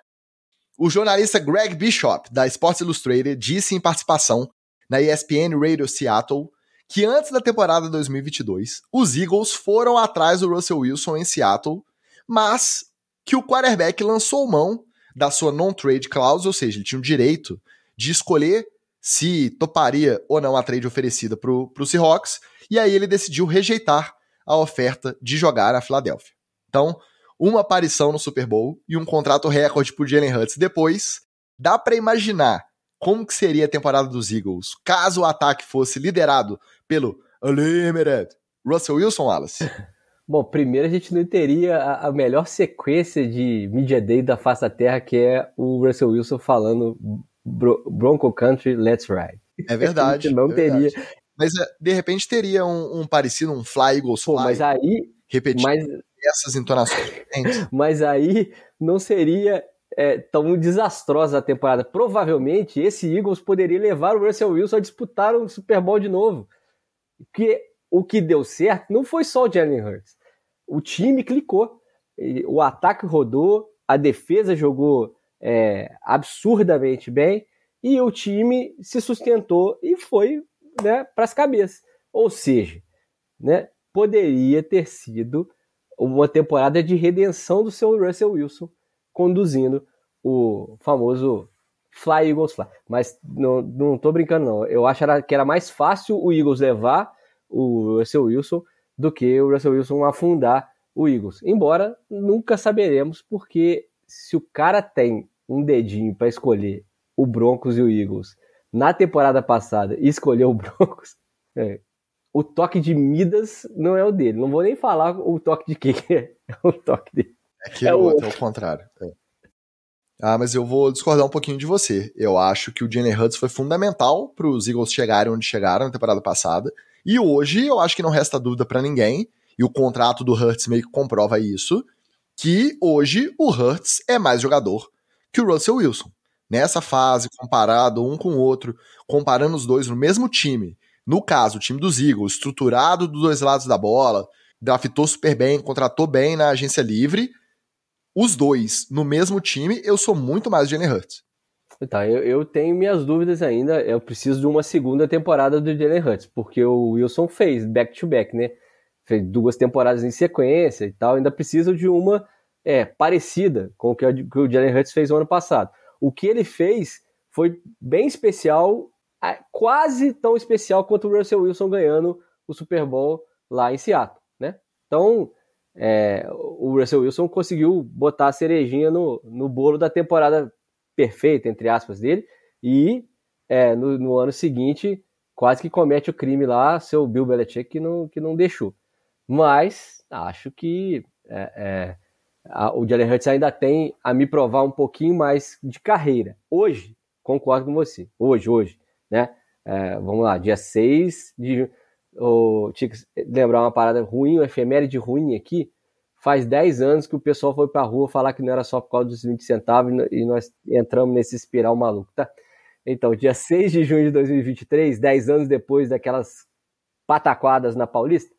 O jornalista Greg Bishop, da Sports Illustrated, disse em participação na ESPN Radio Seattle que antes da temporada 2022, os Eagles foram atrás do Russell Wilson em Seattle, mas que o quarterback lançou mão da sua non-trade clause, ou seja, ele tinha o direito de escolher se toparia ou não a trade oferecida para o Seahawks, e aí ele decidiu rejeitar a oferta de jogar a Filadélfia. Então, uma aparição no Super Bowl e um contrato recorde para Jalen Hurts depois, dá para imaginar como que seria a temporada dos Eagles caso o ataque fosse liderado pelo Unlimited Russell Wilson Wallace? Bom, primeiro a gente não teria a, melhor sequência de Media Day da face da Terra, que é o Russell Wilson falando Bronco Country, Let's Ride. É verdade. não é teria. Verdade. Mas é, de repente teria um, um, parecido, um Fly Eagles Fly. Pô, mas aí. Repetindo mas, essas entonações. mas aí não seria é, tão desastrosa a temporada. Provavelmente esse Eagles poderia levar o Russell Wilson a disputar um Super Bowl de novo. Que o que deu certo não foi só o Jalen Hurts. O time clicou. O ataque rodou, a defesa jogou é, absurdamente bem e o time se sustentou e foi né, para as cabeças. Ou seja, né, poderia ter sido uma temporada de redenção do seu Russell Wilson conduzindo o famoso Fly Eagles Fly. Mas não, não brincando, não. Eu acho que era mais fácil o Eagles levar o Russell Wilson do que o Russell Wilson afundar o Eagles. Embora nunca saberemos, porque se o cara tem um dedinho para escolher o Broncos e o Eagles na temporada passada e escolheu o Broncos, é, o toque de Midas não é o dele. Não vou nem falar o toque de quem é. É o toque dele. É que é o outro, é o contrário. É. Ah, mas eu vou discordar um pouquinho de você. Eu acho que o Jalen Hurts foi fundamental para os Eagles chegarem onde chegaram na temporada passada. E hoje eu acho que não resta dúvida para ninguém, e o contrato do Hurts meio que comprova isso, que hoje o Hurts é mais jogador que o Russell Wilson. nessa fase, comparado um com o outro, comparando os dois no mesmo time, no caso, o time dos Eagles, estruturado dos dois lados da bola, draftou super bem, contratou bem na agência livre, os dois no mesmo time, eu sou muito mais Jalen Hurts. Tá, eu, eu, tenho minhas dúvidas ainda. Eu preciso de uma segunda temporada do Jalen Hurts, porque o Wilson fez back-to-back, -back, né? Fez duas temporadas em sequência e tal. Ainda preciso de uma é, parecida com o que o Jalen Hurts fez no ano passado. O que ele fez foi bem especial, quase tão especial quanto o Russell Wilson ganhando o Super Bowl lá em Seattle, né? Então, é, o Russell Wilson conseguiu botar a cerejinha no, no bolo da temporada perfeita, entre aspas, dele, e é, no, no, ano seguinte quase que comete o crime lá, seu Bill Belichick, que não, que não deixou. Mas acho que é, é, a, o Jalen Hurts ainda tem a me provar um pouquinho mais de carreira. Hoje, concordo com você, hoje, hoje, né? É, vamos lá, dia 6 de junho. Oh, tinha que lembrar uma parada ruim, uma efeméride ruim aqui faz 10 anos que o pessoal foi pra rua falar que não era só por causa dos 20 centavos e nós entramos nesse espiral maluco, tá? Então, dia 6 de junho de 2023, 10 anos depois daquelas pataquadas na Paulista,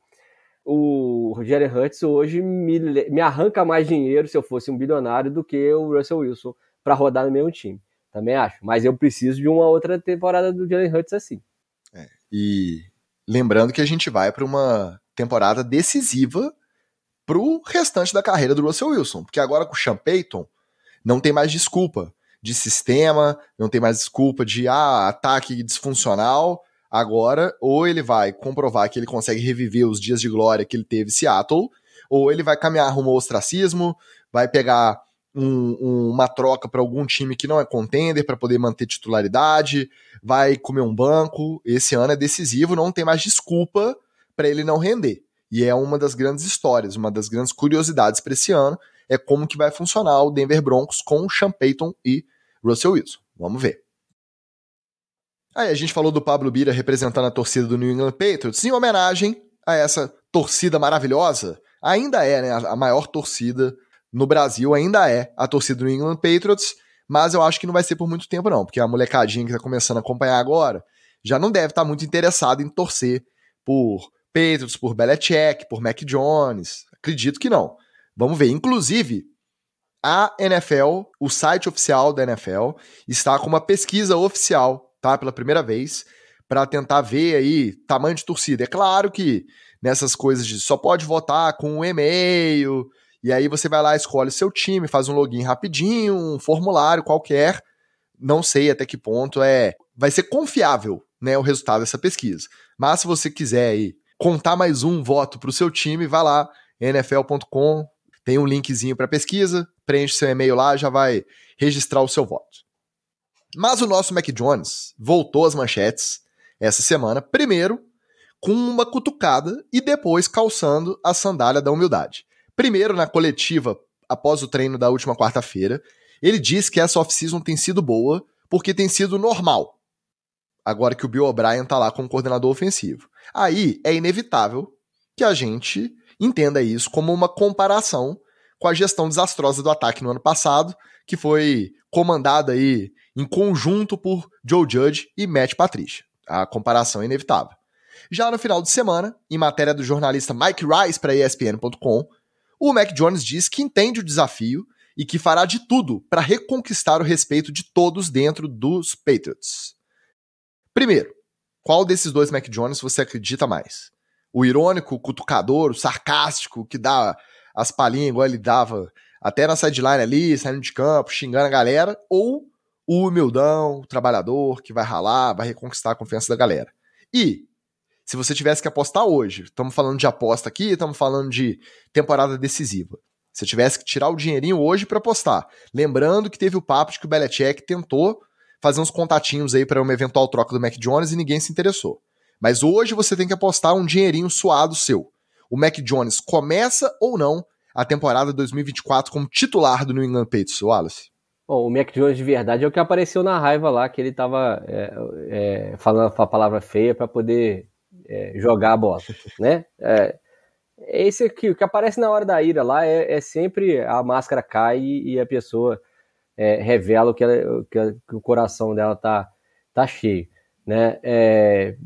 o Jerry Hurts hoje me, me arranca mais dinheiro se eu fosse um bilionário do que o Russell Wilson para rodar no mesmo time. Também acho. Mas eu preciso de uma outra temporada do Jalen Hurts assim. É, e lembrando que a gente vai para uma temporada decisiva pro restante da carreira do Russell Wilson. Porque agora com o Sean Payton, não tem mais desculpa de sistema, não tem mais desculpa de ah, ataque disfuncional. Agora, ou ele vai comprovar que ele consegue reviver os dias de glória que ele teve em Seattle, ou ele vai caminhar rumo ao ostracismo, vai pegar um, um, uma troca para algum time que não é contender para poder manter titularidade, vai comer um banco. Esse ano é decisivo, não tem mais desculpa para ele não render. E é uma das grandes histórias, uma das grandes curiosidades para esse ano, é como que vai funcionar o Denver Broncos com Sean Payton e Russell Wilson. Vamos ver. Aí a gente falou do Pablo Bira representando a torcida do New England Patriots em homenagem a essa torcida maravilhosa. Ainda é, né, a maior torcida no Brasil, ainda é a torcida do New England Patriots, mas eu acho que não vai ser por muito tempo não, porque a molecadinha que está começando a acompanhar agora já não deve estar tá muito interessada em torcer por Patriots, por Belichick, por Mac Jones? Acredito que não. Vamos ver. Inclusive, a NFL, o site oficial da NFL, está com uma pesquisa oficial, tá? Pela primeira vez, para tentar ver aí tamanho de torcida. É claro que nessas coisas de só pode votar com um e-mail, e aí você vai lá, escolhe seu time, faz um login rapidinho, um formulário qualquer. Não sei até que ponto é. Vai ser confiável, né, o resultado dessa pesquisa. Mas se você quiser aí contar mais um voto para o seu time, vai lá, nfl.com, tem um linkzinho para pesquisa, preenche seu e-mail lá, já vai registrar o seu voto. Mas o nosso Mac Jones voltou às manchetes essa semana, primeiro com uma cutucada e depois calçando a sandália da humildade. Primeiro na coletiva após o treino da última quarta-feira, ele disse que essa off-season tem sido boa porque tem sido normal. Agora que o Bill O'Brien tá lá como coordenador ofensivo. Aí é inevitável que a gente entenda isso como uma comparação com a gestão desastrosa do ataque no ano passado, que foi comandada aí em conjunto por Joe Judge e Matt Patricia. A comparação é inevitável. Já no final de semana, em matéria do jornalista Mike Rice para ESPN.com, o Mac Jones diz que entende o desafio e que fará de tudo para reconquistar o respeito de todos dentro dos Patriots. Primeiro, qual desses dois Mac Jones você acredita mais? O irônico, o cutucador, o sarcástico, que dá as palhinhas igual ele dava até na sideline ali, saindo de campo, xingando a galera, ou o humildão, o trabalhador, que vai ralar, vai reconquistar a confiança da galera. E, se você tivesse que apostar hoje, estamos falando de aposta aqui, estamos falando de temporada decisiva. Se tivesse que tirar o dinheirinho hoje para apostar, lembrando que teve o papo de que o Belichick tentou fazer uns contatinhos aí para uma eventual troca do Mac Jones e ninguém se interessou. Mas hoje você tem que apostar um dinheirinho suado seu. O Mac Jones começa ou não a temporada 2024 como titular do New England Patriots, Wallace? Bom, o Mac Jones de verdade é o que apareceu na raiva lá, que ele tava é, é, falando a palavra feia para poder é, jogar a bola, né? É, esse aqui, o que aparece na hora da ira lá é, é sempre a máscara cai e, e a pessoa é, revelam que, ela, que, que, o coração dela tá, tá cheio. Né? É,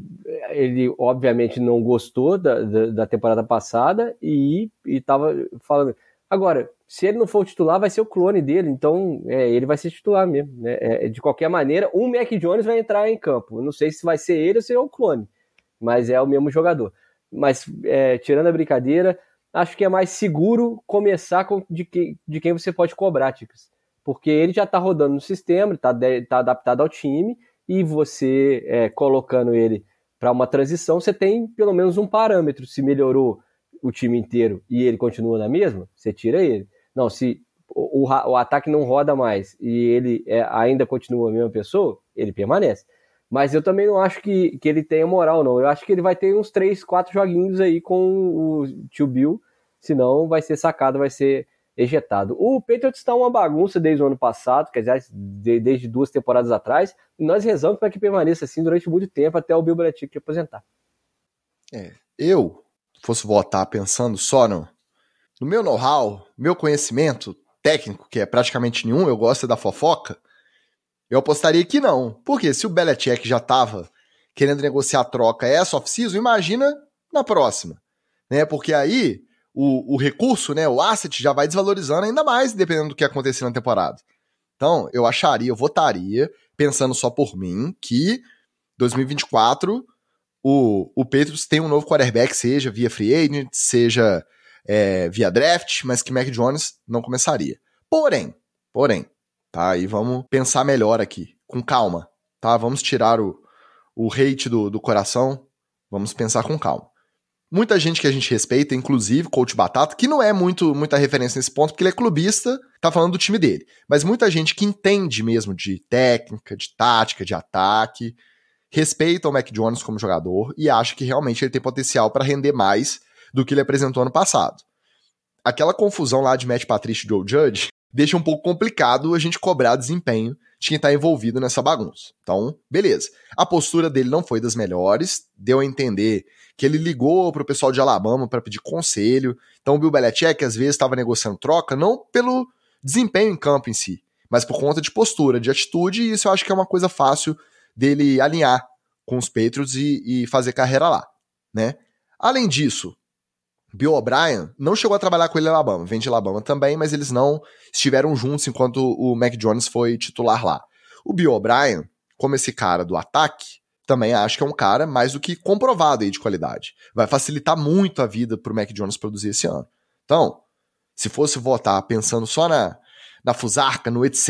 ele obviamente não gostou da, da, da temporada passada e estava falando. Agora, se ele não for titular, vai ser o clone dele, então é, ele vai ser titular mesmo. Né? É, de qualquer maneira, um Mac Jones vai entrar em campo. não sei se vai ser ele ou se é o clone, mas é o mesmo jogador. Mas é, tirando a brincadeira, acho que é mais seguro começar com de, que, de quem você pode cobrar, Ticas. Porque ele já está rodando no sistema, está tá adaptado ao time, e você é, colocando ele para uma transição, você tem pelo menos um parâmetro. Se melhorou o time inteiro e ele continua na mesma, você tira ele. Não, se o, o, o ataque não roda mais e ele é, ainda continua a mesma pessoa, ele permanece. Mas eu também não acho que, que ele tenha moral, não. Eu acho que ele vai ter uns 3, 4 joguinhos aí com o tio Bill, senão vai ser sacado, vai ser ejetado. O Patriots está uma bagunça desde o ano passado, quer dizer, desde duas temporadas atrás, e nós rezamos para que permaneça assim durante muito tempo até o Bill Belichick aposentar. É, eu fosse votar pensando só no, no meu know-how, meu conhecimento técnico, que é praticamente nenhum, eu gosto da fofoca, eu apostaria que não. Porque se o Belichick já estava querendo negociar a troca essa off-season, imagina na próxima. Né? Porque aí o, o recurso, né, o asset já vai desvalorizando ainda mais, dependendo do que acontecer na temporada. Então, eu acharia, eu votaria, pensando só por mim, que 2024 o, o Patriots tem um novo quarterback, seja via free agent, seja é, via draft, mas que Mac Jones não começaria. Porém, porém, tá? E vamos pensar melhor aqui, com calma, tá? Vamos tirar o, o hate do, do coração, vamos pensar com calma. Muita gente que a gente respeita, inclusive Coach Batata, que não é muito muita referência nesse ponto, porque ele é clubista, tá falando do time dele. Mas muita gente que entende mesmo de técnica, de tática, de ataque, respeita o Mac Jones como jogador e acha que realmente ele tem potencial para render mais do que ele apresentou ano passado. Aquela confusão lá de Matt Patricia e Joe Judge deixa um pouco complicado a gente cobrar desempenho de quem está envolvido nessa bagunça. Então, beleza. A postura dele não foi das melhores, deu a entender que ele ligou pro pessoal de Alabama para pedir conselho. Então, o Bill Belichick às vezes estava negociando troca não pelo desempenho em campo em si, mas por conta de postura, de atitude, e isso eu acho que é uma coisa fácil dele alinhar com os Patriots e, e fazer carreira lá, né? Além disso, Bill O'Brien não chegou a trabalhar com ele em Alabama, vem de Alabama também, mas eles não estiveram juntos enquanto o Mac Jones foi titular lá. O Bill O'Brien, como esse cara do ataque, também acho que é um cara mais do que comprovado aí de qualidade. Vai facilitar muito a vida pro Mac Jones produzir esse ano. Então, se fosse votar pensando só na, na fusarca, no etc.,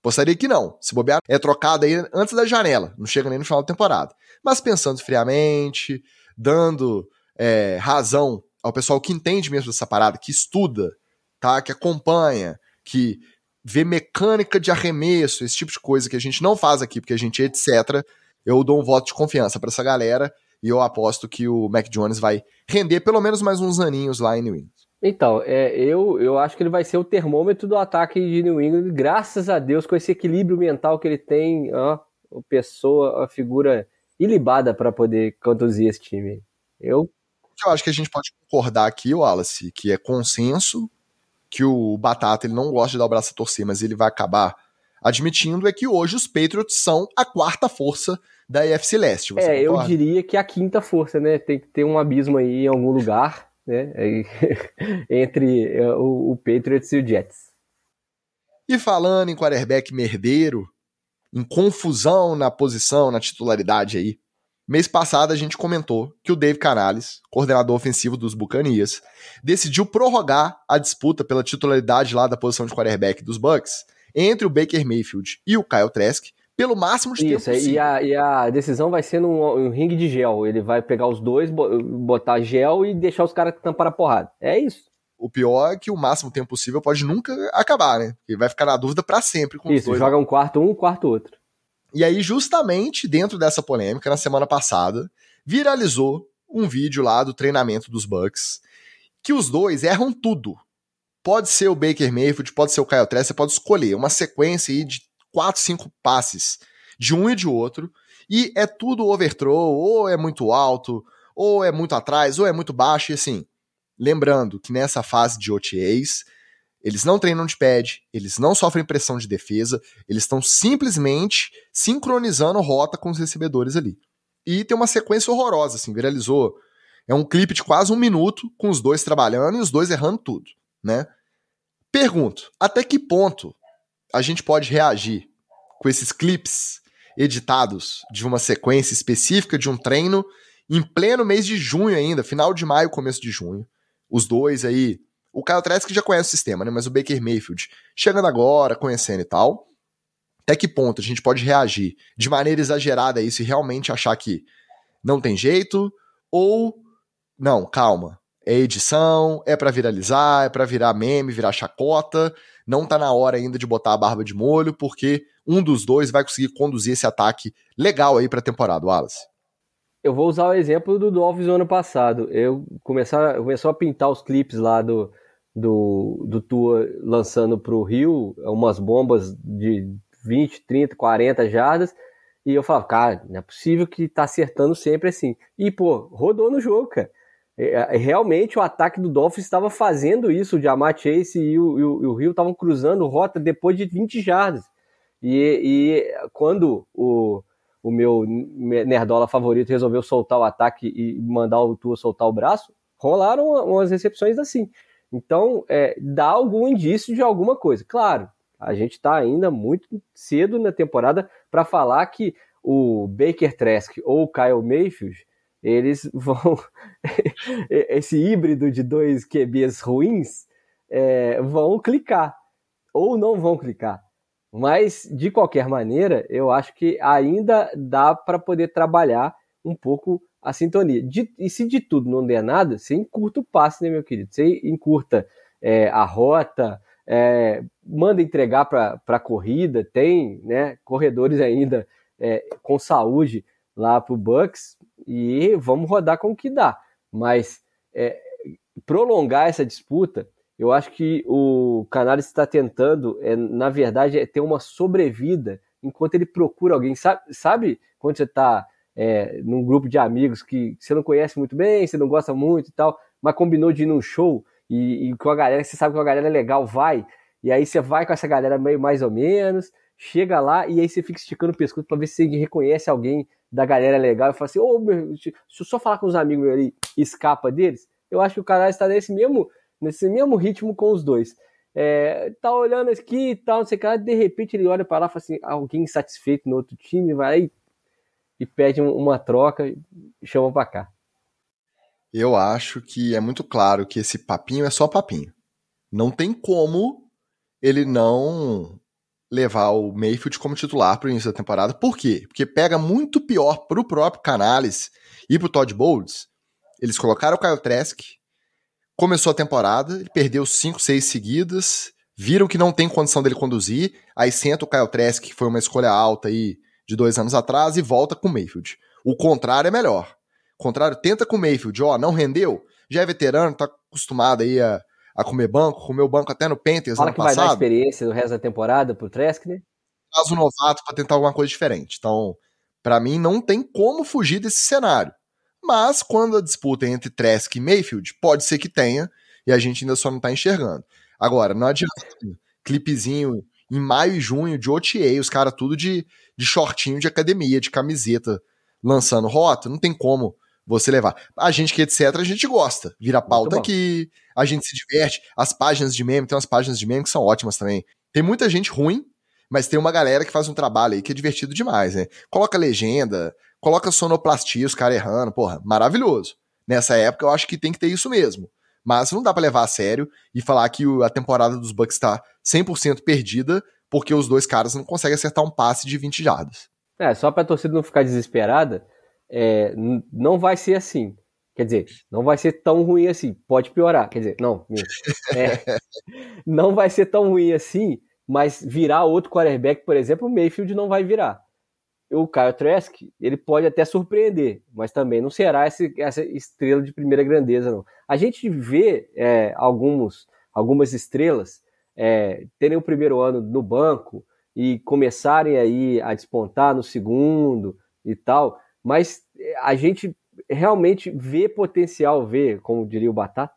postaria que não. Se bobear, é trocado aí antes da janela, não chega nem no final da temporada. Mas pensando friamente, dando é, razão ao pessoal que entende mesmo dessa parada, que estuda, tá? Que acompanha, que vê mecânica de arremesso, esse tipo de coisa que a gente não faz aqui, porque a gente é etc. Eu dou um voto de confiança para essa galera e eu aposto que o Mac Jones vai render pelo menos mais uns aninhos lá em New England. Então, é, eu, eu acho que ele vai ser o termômetro do ataque de New England, graças a Deus, com esse equilíbrio mental que ele tem, ó, a pessoa, a figura ilibada para poder conduzir esse time. Eu eu acho que a gente pode concordar aqui, Wallace, que é consenso, que o Batata ele não gosta de dar o braço a torcer, mas ele vai acabar admitindo, é que hoje os Patriots são a quarta força da AFC Leste. é, eu diria que a quinta força, né? Tem que ter um abismo aí em algum lugar, né? Entre é, o, o Patriots e o Jets. E falando em quarterback merdeiro, em confusão na posição, na titularidade aí, Mês passado a gente comentou que o Dave Canales, coordenador ofensivo dos Bucanias, decidiu prorrogar a disputa pela titularidade lá da posição de quarterback dos Bucks entre o Baker Mayfield e o Kyle Trask pelo máximo de Isso, tempo possível. E a, e a decisão vai ser num, num ringue de gel. Ele vai pegar os dois, botar gel e deixar os caras tampar a porrada. É isso. O pior é que o máximo tempo possível pode nunca acabar, né? Ele vai ficar na dúvida para sempre com Isso, os dois. joga um quarto um, um quarto outro. E aí, justamente dentro dessa polêmica, na semana passada, viralizou um vídeo lá do treinamento dos Bucks, que os dois erram tudo. Pode ser o Baker Mayfield, pode ser o Kyle Trask, você pode escolher uma sequência aí de 4, 5 passes de um e de outro, e é tudo overthrow, ou é muito alto, ou é muito atrás, ou é muito baixo, e assim, lembrando que nessa fase de OTAs, Eles não treinam de pad, eles não sofrem pressão de defesa, eles estão simplesmente sincronizando rota com os recebedores ali. E tem uma sequência horrorosa, assim, viralizou. É um clipe de quase um minuto, com os dois trabalhando e os dois errando tudo, né? Pergunto, até que ponto a gente pode reagir com esses clipes editados de uma sequência específica de um treino em pleno mês de junho ainda, final de maio, começo de junho. Os dois aí. O Kyle Trask já conhece o sistema, né? Mas o Baker Mayfield chegando agora, conhecendo e tal. Até que ponto a gente pode reagir de maneira exagerada a isso e realmente achar que não tem jeito? Ou, não, calma. É edição, é para viralizar, é para virar meme, virar chacota. Não tá na hora ainda de botar a barba de molho, porque um dos dois vai conseguir conduzir esse ataque legal aí pra temporada, Wallace. Eu vou usar o exemplo do Dolphins no ano passado. Eu começar, começou a pintar os clipes lá do, do, do Tua lançando pro Rio, umas bombas de 20, 30, 40 jardas. E eu falava, cara, não é possível que tá acertando sempre assim. E, pô, rodou no jogo, cara. É, é, realmente o ataque do Dolphins estava fazendo isso, o Jamar Chase e o Rio estavam cruzando rota depois de 20 jardas. E, e quando o, o meu nerdola favorito resolveu soltar o ataque e mandar o Tua soltar o braço, rolaram umas recepções assim. Então, é, dá algum indício de alguma coisa. Claro, a gente está ainda muito cedo na temporada para falar que o Baker Trask ou o Kyle Mayfield eles vão. esse híbrido de dois QBs ruins é, vão clicar. Ou não vão clicar. Mas, de qualquer maneira, eu acho que ainda dá para poder trabalhar um pouco a sintonia. De, e se de tudo não der nada, você encurta o passe, né, meu querido? Você encurta é, a rota, é, manda entregar para a corrida, tem né, corredores ainda é, com saúde lá para o Bucks e vamos rodar com o que dá. Mas é, prolongar essa disputa, eu acho que o Canales está tentando, é, na verdade, é ter uma sobrevida enquanto ele procura alguém. Sabe, sabe quando você está é, num grupo de amigos que você não conhece muito bem, você não gosta muito e tal, mas combinou de ir num show e, e com a galera, você sabe que a galera é legal, vai, e aí você vai com essa galera meio mais ou menos, chega lá e aí você fica esticando o pescoço para ver se você reconhece alguém da galera legal e fala assim, ô, oh, deixa eu só falar com os amigos ali escapa deles. Eu acho que o canal está nesse mesmo, nesse mesmo ritmo com os dois. É, tá olhando aqui e tal, não sei o que, de repente ele olha para lá e fala assim, alguém insatisfeito no outro time, vai aí e pede uma troca e chama para cá. Eu acho que é muito claro que esse papinho é só papinho. Não tem como ele não levar o Mayfield como titular para o início da temporada. Por quê? Porque pega muito pior para o próprio Canales e para o Todd Bowles. Eles colocaram o Kyle Trask, começou a temporada, ele perdeu 5, 6 seguidas, viram que não tem condição dele conduzir, aí senta o Kyle Trask, que foi uma escolha alta aí de dois anos atrás, e volta com o Mayfield. O contrário é melhor. O contrário, tenta com o Mayfield, ó, não rendeu, já é veterano, tá acostumado aí a a comer banco, comeu banco até no Panthers Fala ano que passado. vai dar experiência no resto da temporada pro Trask, né? Faz o novato para tentar alguma coisa diferente. Então, para mim, não tem como fugir desse cenário. Mas quando a disputa é entre Trask e Mayfield, pode ser que tenha, e a gente ainda só não tá enxergando. Agora, não adianta clipezinho em maio e junho de OTA, os caras tudo de, de shortinho de academia, de camiseta, lançando rota, não tem como você levar. A gente que etc, a gente gosta. Vira pauta aqui, a gente se diverte. As páginas de meme, tem umas páginas de meme que são ótimas também. Tem muita gente ruim, mas tem uma galera que faz um trabalho aí que é divertido demais, né? Coloca legenda, coloca sonoplastia, os caras errando, porra, maravilhoso. Nessa época eu acho que tem que ter isso mesmo. Mas não dá para levar a sério e falar que a temporada dos Bucks tá 100% perdida porque os dois caras não conseguem acertar um passe de 20 jardas. É, só pra torcida não ficar desesperada, é, não vai ser assim. Quer dizer, não vai ser tão ruim assim. Pode piorar. Quer dizer, não. É, não vai ser tão ruim assim, mas virar outro quarterback, por exemplo, o Mayfield não vai virar. O Kyle Trask, ele pode até surpreender, mas também não será esse, essa estrela de primeira grandeza, não. A gente vê é, alguns, algumas estrelas é, terem o primeiro ano no banco e começarem aí a despontar no segundo e tal, mas eh, a gente realmente vê potencial, vê, como diria o Batata,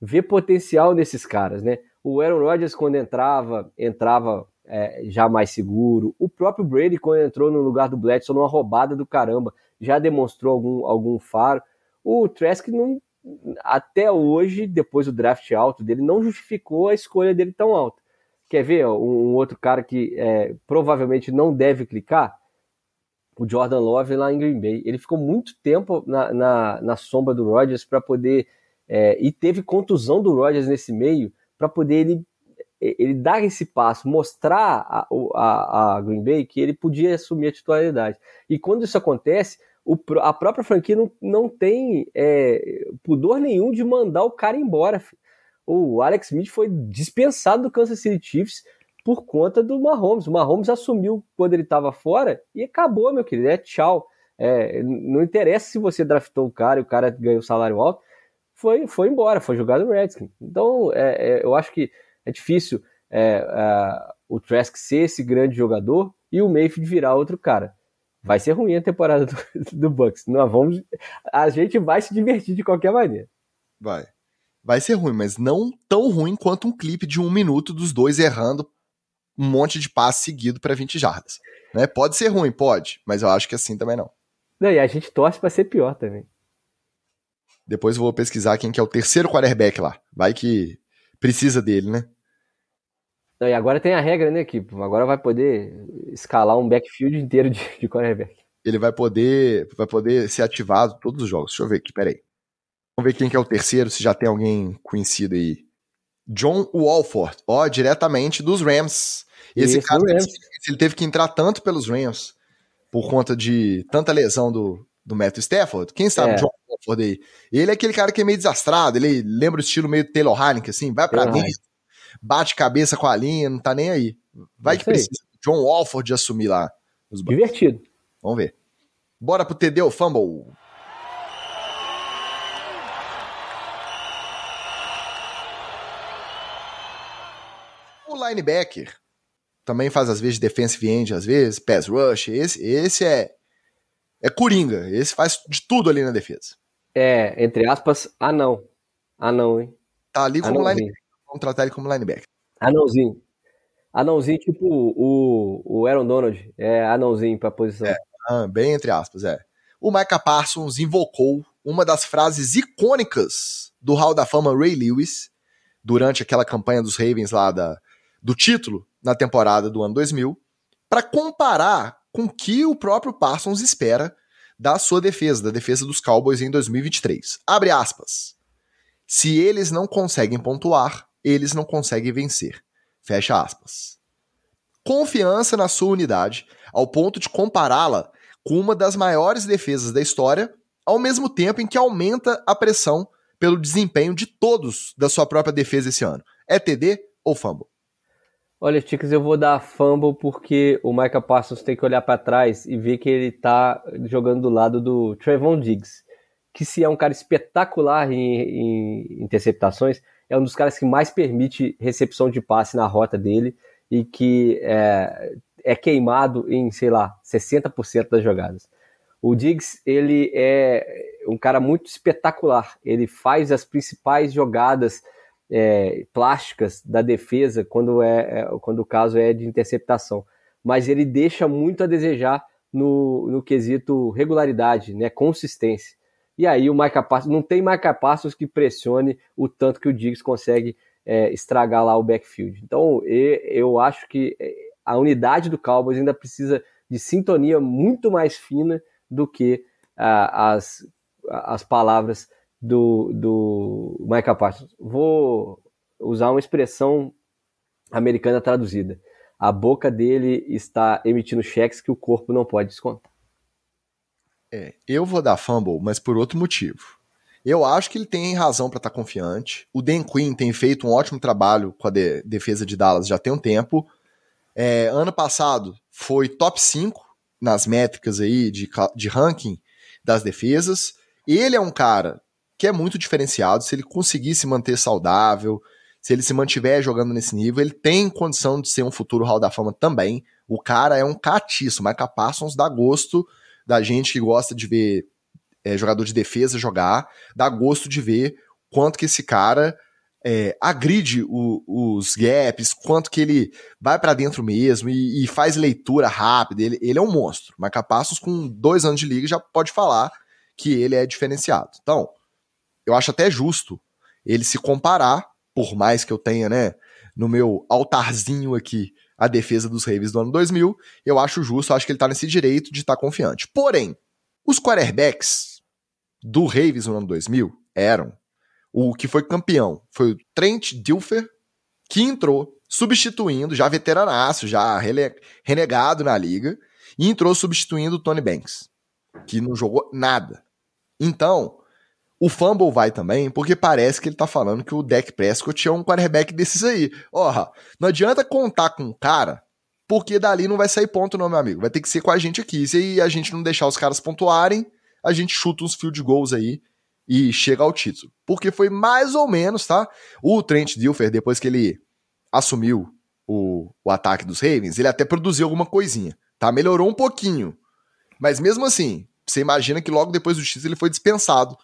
vê potencial nesses caras, né? O, Aaron Rodgers, quando entrava, entrava é, já mais seguro. O próprio Brady, quando entrou no lugar do Bledsoe numa roubada do caramba, já demonstrou algum, algum faro. O Trask não, até hoje, depois do draft alto dele, não justificou a escolha dele tão alta. Quer ver um, um, outro cara que é, provavelmente não deve clicar? O Jordan Love lá em Green Bay. Ele ficou muito tempo na, na, na sombra do Rodgers para poder. É, e teve contusão do Rodgers nesse meio para poder ele ele dar esse passo, mostrar a, a, a, Green Bay que ele podia assumir a titularidade. E quando isso acontece, o, a própria franquia não, não tem é, pudor nenhum de mandar o cara embora. O Alex Smith foi dispensado do Kansas City Chiefs por conta do Mahomes. O Mahomes assumiu quando ele estava fora e acabou, meu querido. É tchau. É, não interessa se você draftou o cara e o cara ganhou salário alto. Foi, foi embora, foi jogado no Redskins. Então, é, é, eu acho que é difícil é, o Trask ser esse grande jogador e o Mayfield virar outro cara. Vai ser ruim a temporada do, do Bucks. Nós vamos, a gente vai se divertir de qualquer maneira. Vai. Vai ser ruim, mas não tão ruim quanto um clipe de um minuto dos dois errando um monte de passe seguido para 20 jardas. Né? Pode ser ruim, pode, mas eu acho que assim também não. não e a gente torce para ser pior também. Depois eu vou pesquisar quem que é o terceiro quarterback lá. Vai que precisa dele, né? E agora tem a regra, né, que agora vai poder escalar um backfield inteiro de, de quarterback. Ele vai poder, vai poder ser ativado todos os jogos. Deixa eu ver aqui, peraí. Vamos ver quem que é o terceiro, se já tem alguém conhecido aí. John Walford, ó, diretamente dos Rams. Esse Isso, cara, Rams. ele teve que entrar tanto pelos Rams por conta de tanta lesão do, do Matthew Stafford. Quem sabe é. John Walford aí? Ele é aquele cara que é meio desastrado, ele lembra o estilo meio Taylor Haneke, assim, vai pra dentro, bate cabeça com a linha, não tá nem aí. Vai é que precisa. John Walford assumir lá. Os Divertido. Vamos ver. Bora pro TD ou Fumble. O linebacker também faz às vezes defensive end, às vezes pass rush. Esse, esse é é coringa. Esse faz de tudo ali na defesa. É, entre aspas, anão. Anão, hein? Tá ali como linebacker. Vamos tratar ele como linebacker. Anãozinho. Anãozinho, tipo o, o Aaron Donald. É anãozinho pra posição. É, ah, bem entre aspas, é. O Micah Parsons invocou uma das frases icônicas do Hall da Fama Ray Lewis durante aquela campanha dos Ravens lá da, do título na temporada do ano 2000 para comparar com o que o próprio Parsons espera da sua defesa, da defesa dos Cowboys em 2023. Abre aspas. Se eles não conseguem pontuar, eles não conseguem vencer. Fecha aspas. Confiança na sua unidade, ao ponto de compará-la com uma das maiores defesas da história, ao mesmo tempo em que aumenta a pressão pelo desempenho de todos da sua própria defesa esse ano. É TD ou fumble? Olha, Ticas, eu vou dar fumble porque o Micah Parsons tem que olhar para trás e ver que ele tá jogando do lado do Trevon Diggs, que se é um cara espetacular em, em interceptações, é um dos caras que mais permite recepção de passe na rota dele e que é, é queimado em, sei lá, 60% das jogadas. O Diggs, ele é um cara muito espetacular. Ele faz as principais jogadas é, plásticas da defesa quando, é, é, quando o caso é de interceptação. Mas ele deixa muito a desejar no, no quesito regularidade, né, consistência. E aí o Micah Parsons, não tem Micah Parsons que pressione o tanto que o Diggs consegue é, estragar lá o backfield. Então eu acho que é, a unidade do Cowboys ainda precisa de sintonia muito mais fina do que as, as palavras do, do Micah Parsons. Vou usar uma expressão americana traduzida. A boca dele está emitindo cheques que o corpo não pode descontar. É, eu vou dar fumble, mas por outro motivo. Eu acho que ele tem razão para estar tá confiante. O Dan Quinn tem feito um ótimo trabalho com a de defesa de Dallas já tem um tempo. É, ano passado foi top 5 nas métricas aí de, de ranking das defesas. Ele é um cara que é muito diferenciado. Se ele conseguir se manter saudável, se ele se mantiver jogando nesse nível, ele tem condição de ser um futuro Hall da Fama também. O cara é um catiço, Micah Parsons dá gosto da gente que gosta de ver é, jogador de defesa jogar, dá gosto de ver quanto que esse cara é, agride o, os gaps, quanto que ele vai para dentro mesmo e, e, faz leitura rápida. Ele, ele é um monstro. Micah Parsons, com dois anos de liga, já pode falar que ele é diferenciado. Então, eu acho até justo ele se comparar, por mais que eu tenha, né, no meu altarzinho aqui, a defesa dos Ravens do ano 2000, eu acho justo, eu acho que ele tá nesse direito de estar tá confiante. Porém, os quarterbacks do Ravens no ano 2000 eram o que foi campeão foi o Trent Dilfer, que entrou substituindo, já veteranaço, já renegado na liga, e entrou substituindo o Tony Banks, que não jogou nada. Então, o fumble vai também, porque parece que ele tá falando que o Dak Prescott é um quarterback desses aí. Ó, não adianta contar com um cara, porque dali não vai sair ponto não, meu amigo. Vai ter que ser com a gente aqui. Se a gente não deixar os caras pontuarem, a gente chuta uns field goals aí e chega ao título. Porque foi mais ou menos, tá? O Trent Dilfer, depois que ele assumiu o, o ataque dos Ravens, ele até produziu alguma coisinha, tá? Melhorou um pouquinho. Mas mesmo assim, você imagina que logo depois do título ele foi dispensado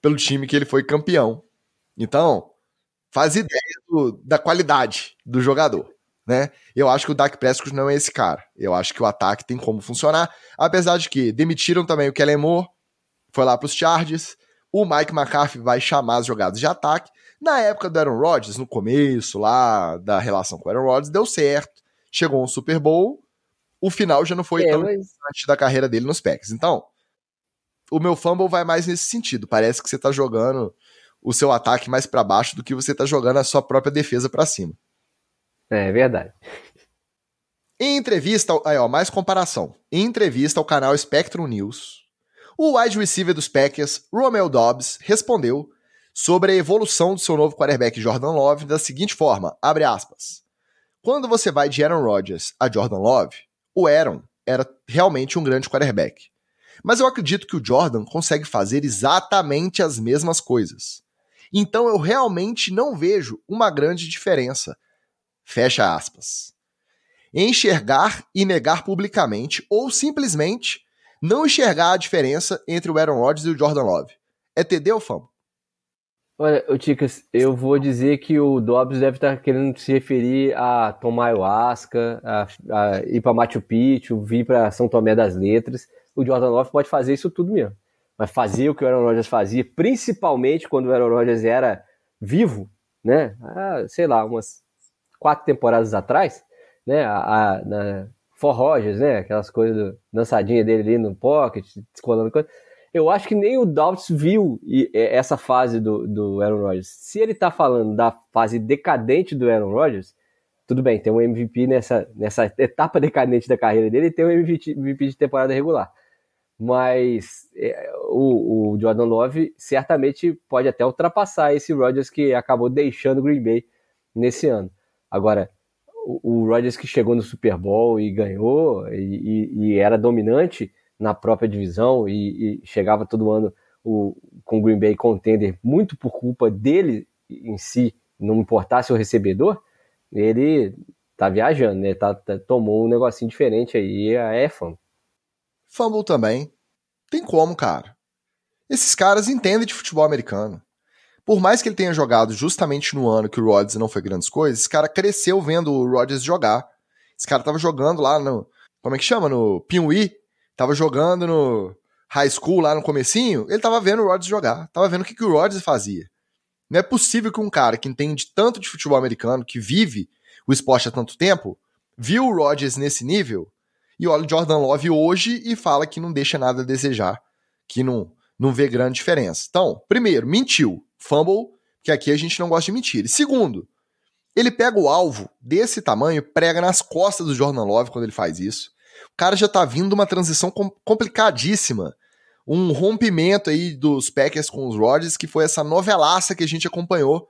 pelo time que ele foi campeão. Então, faz ideia do, da qualidade do jogador. Né? Eu acho que o Dak Prescott não é esse cara. Eu acho que o ataque tem como funcionar, apesar de que demitiram também o Kellen Moore, foi lá para os Chargers, o Mike McCarthy vai chamar as jogadas de ataque. Na época do Aaron Rodgers, no começo lá da relação com o Aaron Rodgers, deu certo. Chegou um Super Bowl. O final já não foi é, tão mas... interessante da carreira dele nos Packers. Então, o meu fumble vai mais nesse sentido. Parece que você tá jogando o seu ataque mais para baixo do que você tá jogando a sua própria defesa para cima. É, é verdade. Em entrevista, aí ó, mais comparação. Em entrevista ao canal Spectrum News, o wide receiver dos Packers, Romeo Dobbs, respondeu sobre a evolução do seu novo quarterback Jordan Love da seguinte forma, abre aspas. Quando você vai de Aaron Rodgers a Jordan Love, o Aaron era realmente um grande quarterback. Mas eu acredito que o Jordan consegue fazer exatamente as mesmas coisas. Então eu realmente não vejo uma grande diferença. Fecha aspas. Enxergar e negar publicamente ou simplesmente não enxergar a diferença entre o Aaron Rodgers e o Jordan Love. É TD ou fama? Olha, Ticas, eu vou dizer que o Dobbs deve estar querendo se referir a tomar ayahuasca, a, a ir para Machu Picchu, vir para São Tomé das Letras. O Jordan Love pode fazer isso tudo mesmo. Mas fazer o que o Aaron Rodgers fazia, principalmente quando o Aaron Rodgers era vivo, né? Ah, sei lá, umas quatro temporadas atrás, né? A, a, na, For Rogers, né? Aquelas coisas, do, dançadinha dele ali no pocket, descolando coisa. Eu acho que nem o Doubts viu essa fase do, do Aaron Rodgers. Se ele tá falando da fase decadente do Aaron Rodgers, tudo bem, tem um MVP nessa, nessa etapa decadente da carreira dele e tem um MVP de temporada regular. Mas é, o, o, Jordan Love certamente pode até ultrapassar esse Rodgers que acabou deixando o Green Bay nesse ano. Agora, o, Rodgers que chegou no Super Bowl e ganhou e, e, e era dominante na própria divisão e, e chegava todo ano o, com o Green Bay contender muito por culpa dele em si, não importasse o recebedor, ele tá viajando, né? Tá, tá, tomou um negocinho diferente aí, é fã. Fumble também. Tem como, cara. Esses caras entendem de futebol americano por mais que ele tenha jogado justamente no ano que o Rodgers não foi grandes coisas, esse cara cresceu vendo o Rodgers jogar. Esse cara tava jogando lá no. Como é que chama? No Pinwee. Tava jogando no high school lá no comecinho. Ele tava vendo o Rodgers jogar. Tava vendo o que, que o Rodgers fazia. Não é possível que um cara que entende tanto de futebol americano, que vive o esporte há tanto tempo, viu o Rodgers nesse nível e olha o Jordan Love hoje e fala que não deixa nada a desejar, que não, não vê grande diferença. Então, primeiro, mentiu fumble, que aqui a gente não gosta de mentir. E segundo, ele pega o alvo desse tamanho, prega nas costas do Jordan Love quando ele faz isso. O cara já tá vindo uma transição complicadíssima. Um rompimento aí dos Packers com os Rodgers, que foi essa novelaça que a gente acompanhou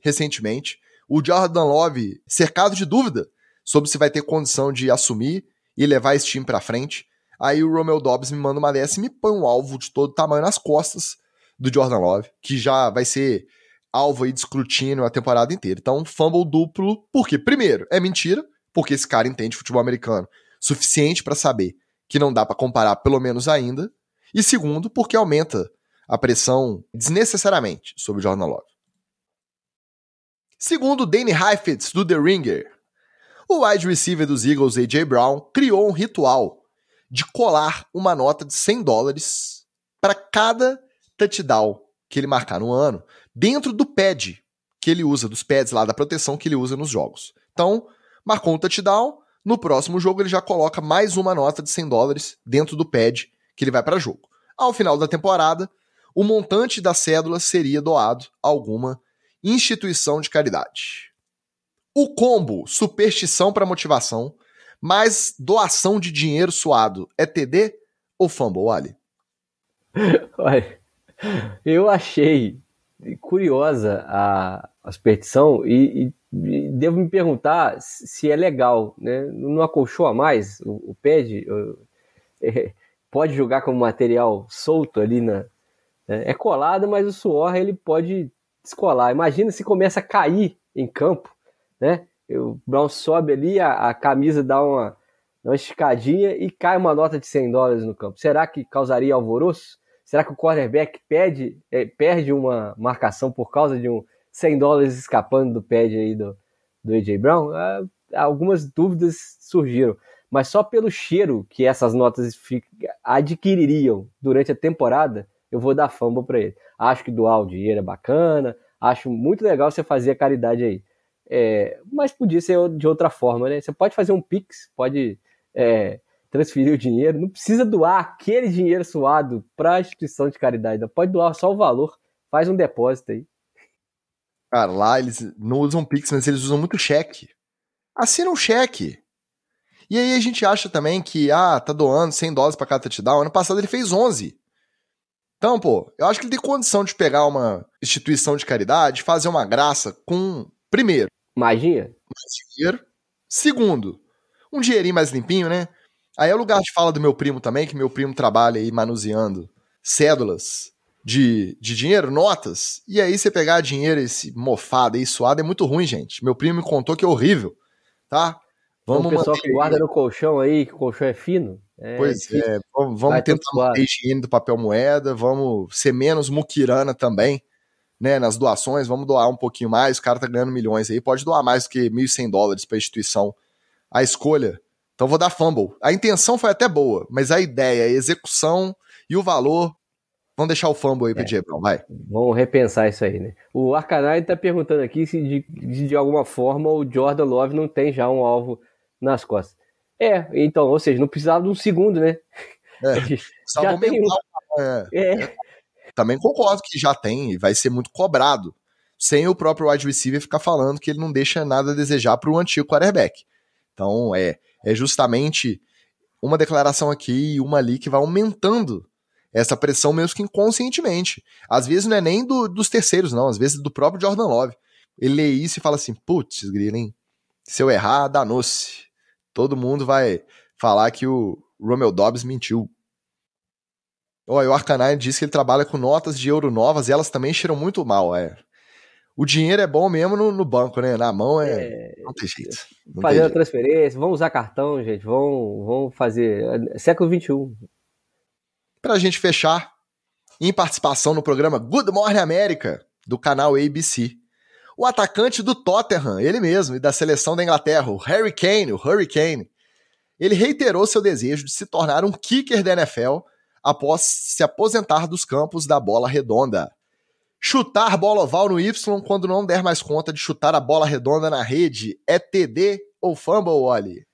recentemente. O Jordan Love cercado de dúvida sobre se vai ter condição de assumir e levar esse time para frente. Aí o Romeo Dobbs me manda uma dessa e me põe um alvo de todo tamanho nas costas do Jordan Love, que já vai ser alvo aí de escrutínio a temporada inteira. Então, fumble duplo, porque, primeiro, é mentira, porque esse cara entende futebol americano suficiente para saber que não dá para comparar, pelo menos ainda. E segundo, porque aumenta a pressão desnecessariamente sobre o Jordan Love. Segundo Danny Heifetz, do The Ringer, o wide receiver dos Eagles, A.J. Brown, criou um ritual de colar uma nota de 100 dólares para cada touchdown que ele marcar no ano dentro do pad que ele usa, dos pads lá da proteção que ele usa nos jogos. Então, marcou um touchdown, no próximo jogo ele já coloca mais uma nota de 100 dólares dentro do pad que ele vai para jogo. Ao final da temporada, o montante da cédula seria doado a alguma instituição de caridade. O combo superstição para motivação mais doação de dinheiro suado é TD ou fumble, Ali? Olha, eu achei curiosa a, a superstição e, e, devo me perguntar se é legal, né? Não acolchoa mais o, o pad? É, pode jogar como material solto ali na... É, é colado, mas o suor ele pode descolar. Imagina se começa a cair em campo, né? O Brown sobe ali, a, a camisa dá uma, uma esticadinha e cai uma nota de 100 dólares no campo. Será que causaria alvoroço? Será que o quarterback perde, é, perde uma marcação por causa de um 100 dólares escapando do pad aí do, do A.J. Brown? Ah, algumas dúvidas surgiram. Mas só pelo cheiro que essas notas adquiririam durante a temporada, eu vou dar fumble para ele. Acho que doar o dinheiro é bacana, acho muito legal você fazer a caridade aí. É, mas podia ser de outra forma, né? Você pode fazer um Pix, pode é, transferir o dinheiro, não precisa doar aquele dinheiro suado para a instituição de caridade, pode doar só o valor, faz um depósito aí. Cara, lá eles não usam Pix, mas eles usam muito cheque. Assina um cheque. E aí a gente acha também que, ah, tá doando 100 dólares para cada touchdown. Ano passado ele fez 11. Então, pô, eu acho que ele tem condição de pegar uma instituição de caridade, fazer uma graça com, primeiro, Magia? Mais dinheiro. Segundo, um dinheirinho mais limpinho, né? Aí é o lugar de fala do meu primo também, que meu primo trabalha aí manuseando cédulas de, de dinheiro, notas. E aí você pegar dinheiro esse mofado aí, suado, é muito ruim, gente. Meu primo me contou que é horrível, tá? Vamos o pessoal que guarda no colchão aí, que o colchão é fino. É pois difícil. é, vamos, vamos tentar manter higiene do papel moeda, vamos ser menos muquirana também, né, nas doações, vamos doar um pouquinho mais, o cara tá ganhando milhões aí, pode doar mais do que 1.100 dólares para instituição. A escolha, então vou dar fumble. A intenção foi até boa, mas a ideia, a execução e o valor, vamos deixar o fumble aí pro é. Vai. Vamos repensar isso aí, né? O Arcanine tá perguntando aqui se de, de, de alguma forma o Jordan Love não tem já um alvo nas costas. É, então, ou seja, não precisava de um segundo, né? É, já tem um... é. é também concordo que já tem e vai ser muito cobrado, sem o próprio wide receiver ficar falando que ele não deixa nada a desejar para o antigo quarterback. Então é, é justamente uma declaração aqui e uma ali que vai aumentando essa pressão mesmo que inconscientemente. Às vezes não é nem do, dos terceiros, não, às vezes do próprio Jordan Love. Ele lê isso e fala assim: putz, Grillen, se eu errar, danou-se. Todo mundo vai falar que o Romeo Dobbs mentiu. Olha, o Arcanine disse que ele trabalha com notas de euro novas e elas também cheiram muito mal, é. O dinheiro é bom mesmo no, no banco, né? Na mão é. é não tem jeito. Não fazer a transferência, vamos usar cartão, gente. Vamos, vamos fazer. É século XXI. Pra gente fechar, em participação no programa Good Morning América, do canal ABC. O atacante do Tottenham, ele mesmo, e da seleção da Inglaterra, o Harry Kane, o Hurricane, ele reiterou seu desejo de se tornar um kicker da NFL após se aposentar dos campos da bola redonda. Chutar bola oval no Y quando não der mais conta de chutar a bola redonda na rede é TD ou fumble, Oli?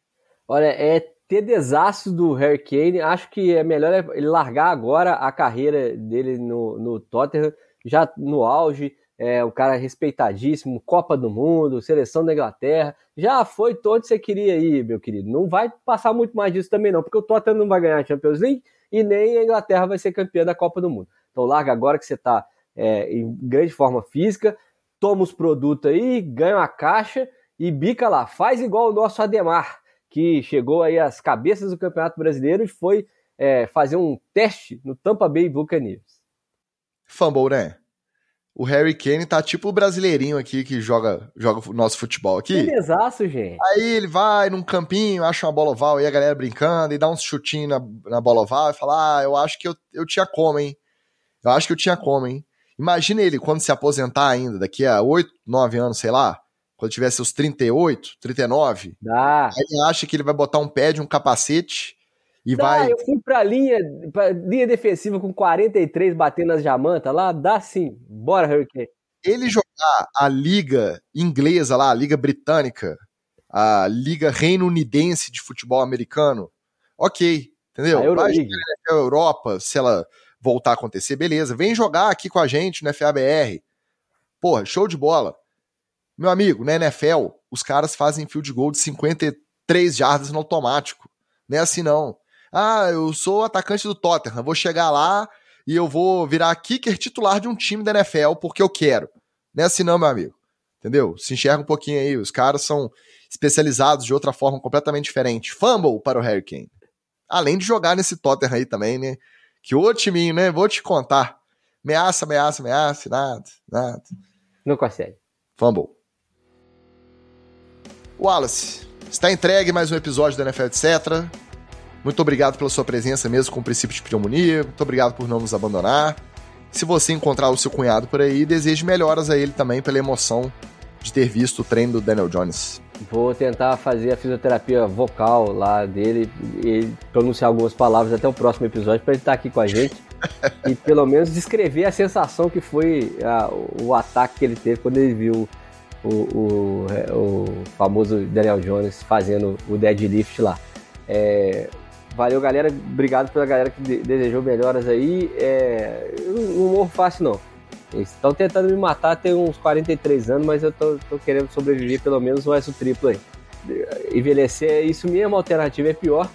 Olha, é TDzaço do Harry Kane. Acho que é melhor ele largar agora a carreira dele no, no Tottenham, já no auge. É um cara respeitadíssimo, Copa do Mundo, seleção da Inglaterra. Já foi todo você queria ir, meu querido. Não vai passar muito mais disso também, não, porque o Tottenham não vai ganhar a Champions League e nem a Inglaterra vai ser campeã da Copa do Mundo. Então larga agora que você está é, em grande forma física, toma os produtos aí, ganha uma caixa e bica lá. Faz igual o nosso Ademar, que chegou aí às cabeças do Campeonato Brasileiro e foi é, fazer um teste no Tampa Bay Buccaneers. Fumble, né? O Harry Kane tá tipo o brasileirinho aqui que joga, joga o nosso futebol aqui. Belezaço, gente. Aí ele vai num campinho, acha uma bola oval e a galera brincando e dá uns chutinhos na, na bola oval e fala: Ah, eu acho que eu, eu tinha como, hein? Eu acho que eu tinha como, hein? Imagina ele quando se aposentar ainda, daqui a 8, 9 anos, sei lá, quando tiver seus 38, 39. Dá. Aí ele acha que ele vai botar um pé de um capacete e dá, vai. Eu fui pra linha, pra linha defensiva com 43 batendo nas jamantas lá, dá sim. Bora, Hurricane. Ele jogar a liga inglesa lá, a liga britânica, a liga reino-unidense de futebol americano, ok, entendeu? A Euroleague. a Europa, se ela voltar a acontecer, beleza. Vem jogar aqui com a gente no FABR. Porra, show de bola. Meu amigo, na NFL, os caras fazem field goal de 53 jardas no automático. Não é assim não. Ah, eu sou atacante do Tottenham, vou chegar lá e eu vou virar kicker titular de um time da NFL porque eu quero. Não é assim não, meu amigo. Entendeu? Se enxerga um pouquinho aí. Os caras são especializados de outra forma completamente diferente. Fumble para o Hurricane. Além de jogar nesse Tottenham aí também, né? Que o timinho, né? Vou te contar. Ameaça, ameaça, ameaça, nada, nada. Não consegue. Fumble. Wallace, está entregue mais um episódio do NFL Etc. Muito obrigado pela sua presença mesmo com o princípio de pneumonia. Muito obrigado por não nos abandonar. Se você encontrar o seu cunhado por aí, deseje melhoras a ele também pela emoção de ter visto o treino do Daniel Jones. Vou tentar fazer a fisioterapia vocal lá dele e pronunciar algumas palavras até o próximo episódio para ele estar aqui com a gente e pelo menos descrever a sensação que foi a, o ataque que ele teve quando ele viu o, o, o famoso Daniel Jones fazendo o deadlift lá. É, valeu, galera. Obrigado pela galera que de, desejou melhoras aí. É, não morro fácil, não. Eles estão tentando me matar tem uns 43 anos, mas eu tô, tô, querendo sobreviver pelo menos mais o triplo aí. Envelhecer é isso mesmo, a alternativa é pior.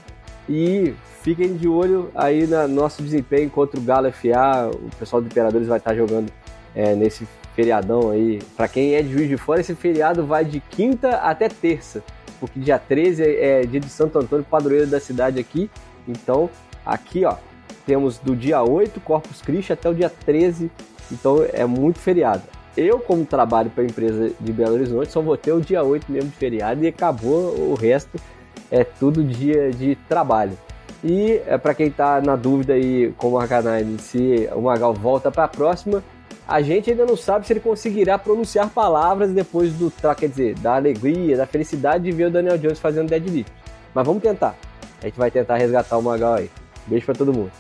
E fiquem de olho aí no nosso desempenho contra o Galo FA. O pessoal do Imperadores vai estar jogando é, nesse feriadão aí. Para quem é de Juiz de Fora, esse feriado vai de quinta até terça. Porque dia 13 é dia de Santo Antônio, padroeiro da cidade aqui. Então, aqui ó, temos do dia 8, Corpus Christi, até o dia 13 então é muito feriado. Eu, como trabalho para a empresa de Belo Horizonte, só vou ter o dia 8 mesmo de feriado e acabou o resto, é tudo dia de trabalho. E é, para quem está na dúvida aí com o Arcanine se o Magal volta para a próxima, a gente ainda não sabe se ele conseguirá pronunciar palavras depois do, quer dizer, da alegria, da felicidade de ver o Daniel Jones fazendo deadlift. Mas vamos tentar. A gente vai tentar resgatar o Magal aí. Beijo para todo mundo.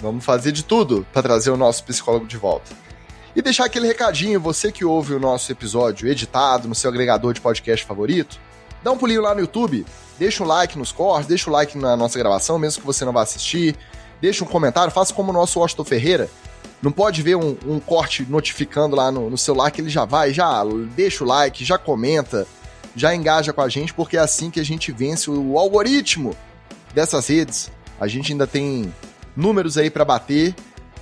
Vamos fazer de tudo para trazer o nosso psicólogo de volta. E deixar aquele recadinho, você que ouve o nosso episódio editado no seu agregador de podcast favorito, dá um pulinho lá no YouTube, deixa um like nos cortes, deixa o like na nossa gravação, mesmo que você não vá assistir, deixa um comentário, faça como o nosso Washington Ferreira. Não pode ver um, um corte notificando lá no, no celular que ele já vai, já deixa o like, já comenta, já engaja com a gente, porque é assim que a gente vence o algoritmo dessas redes. A gente ainda tem números aí para bater,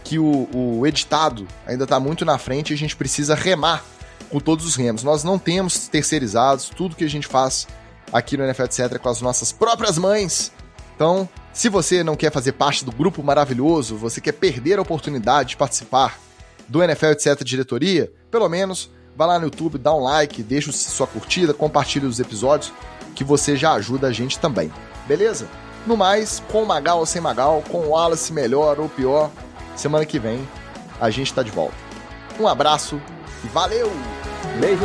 que o, o editado ainda está muito na frente e a gente precisa remar com todos os remos. Nós não temos terceirizados, tudo que a gente faz aqui no NFL etc é com as nossas próprias mães. Então, se você não quer fazer parte do grupo maravilhoso, você quer perder a oportunidade de participar do NFL etc diretoria, pelo menos vá lá no YouTube, dá um like, deixa sua curtida, compartilhe os episódios, que você já ajuda a gente também. Beleza? No mais, com Magal ou sem Magal, com o Wallace melhor ou pior, semana que vem a gente tá de volta. Um abraço e valeu! Beijo!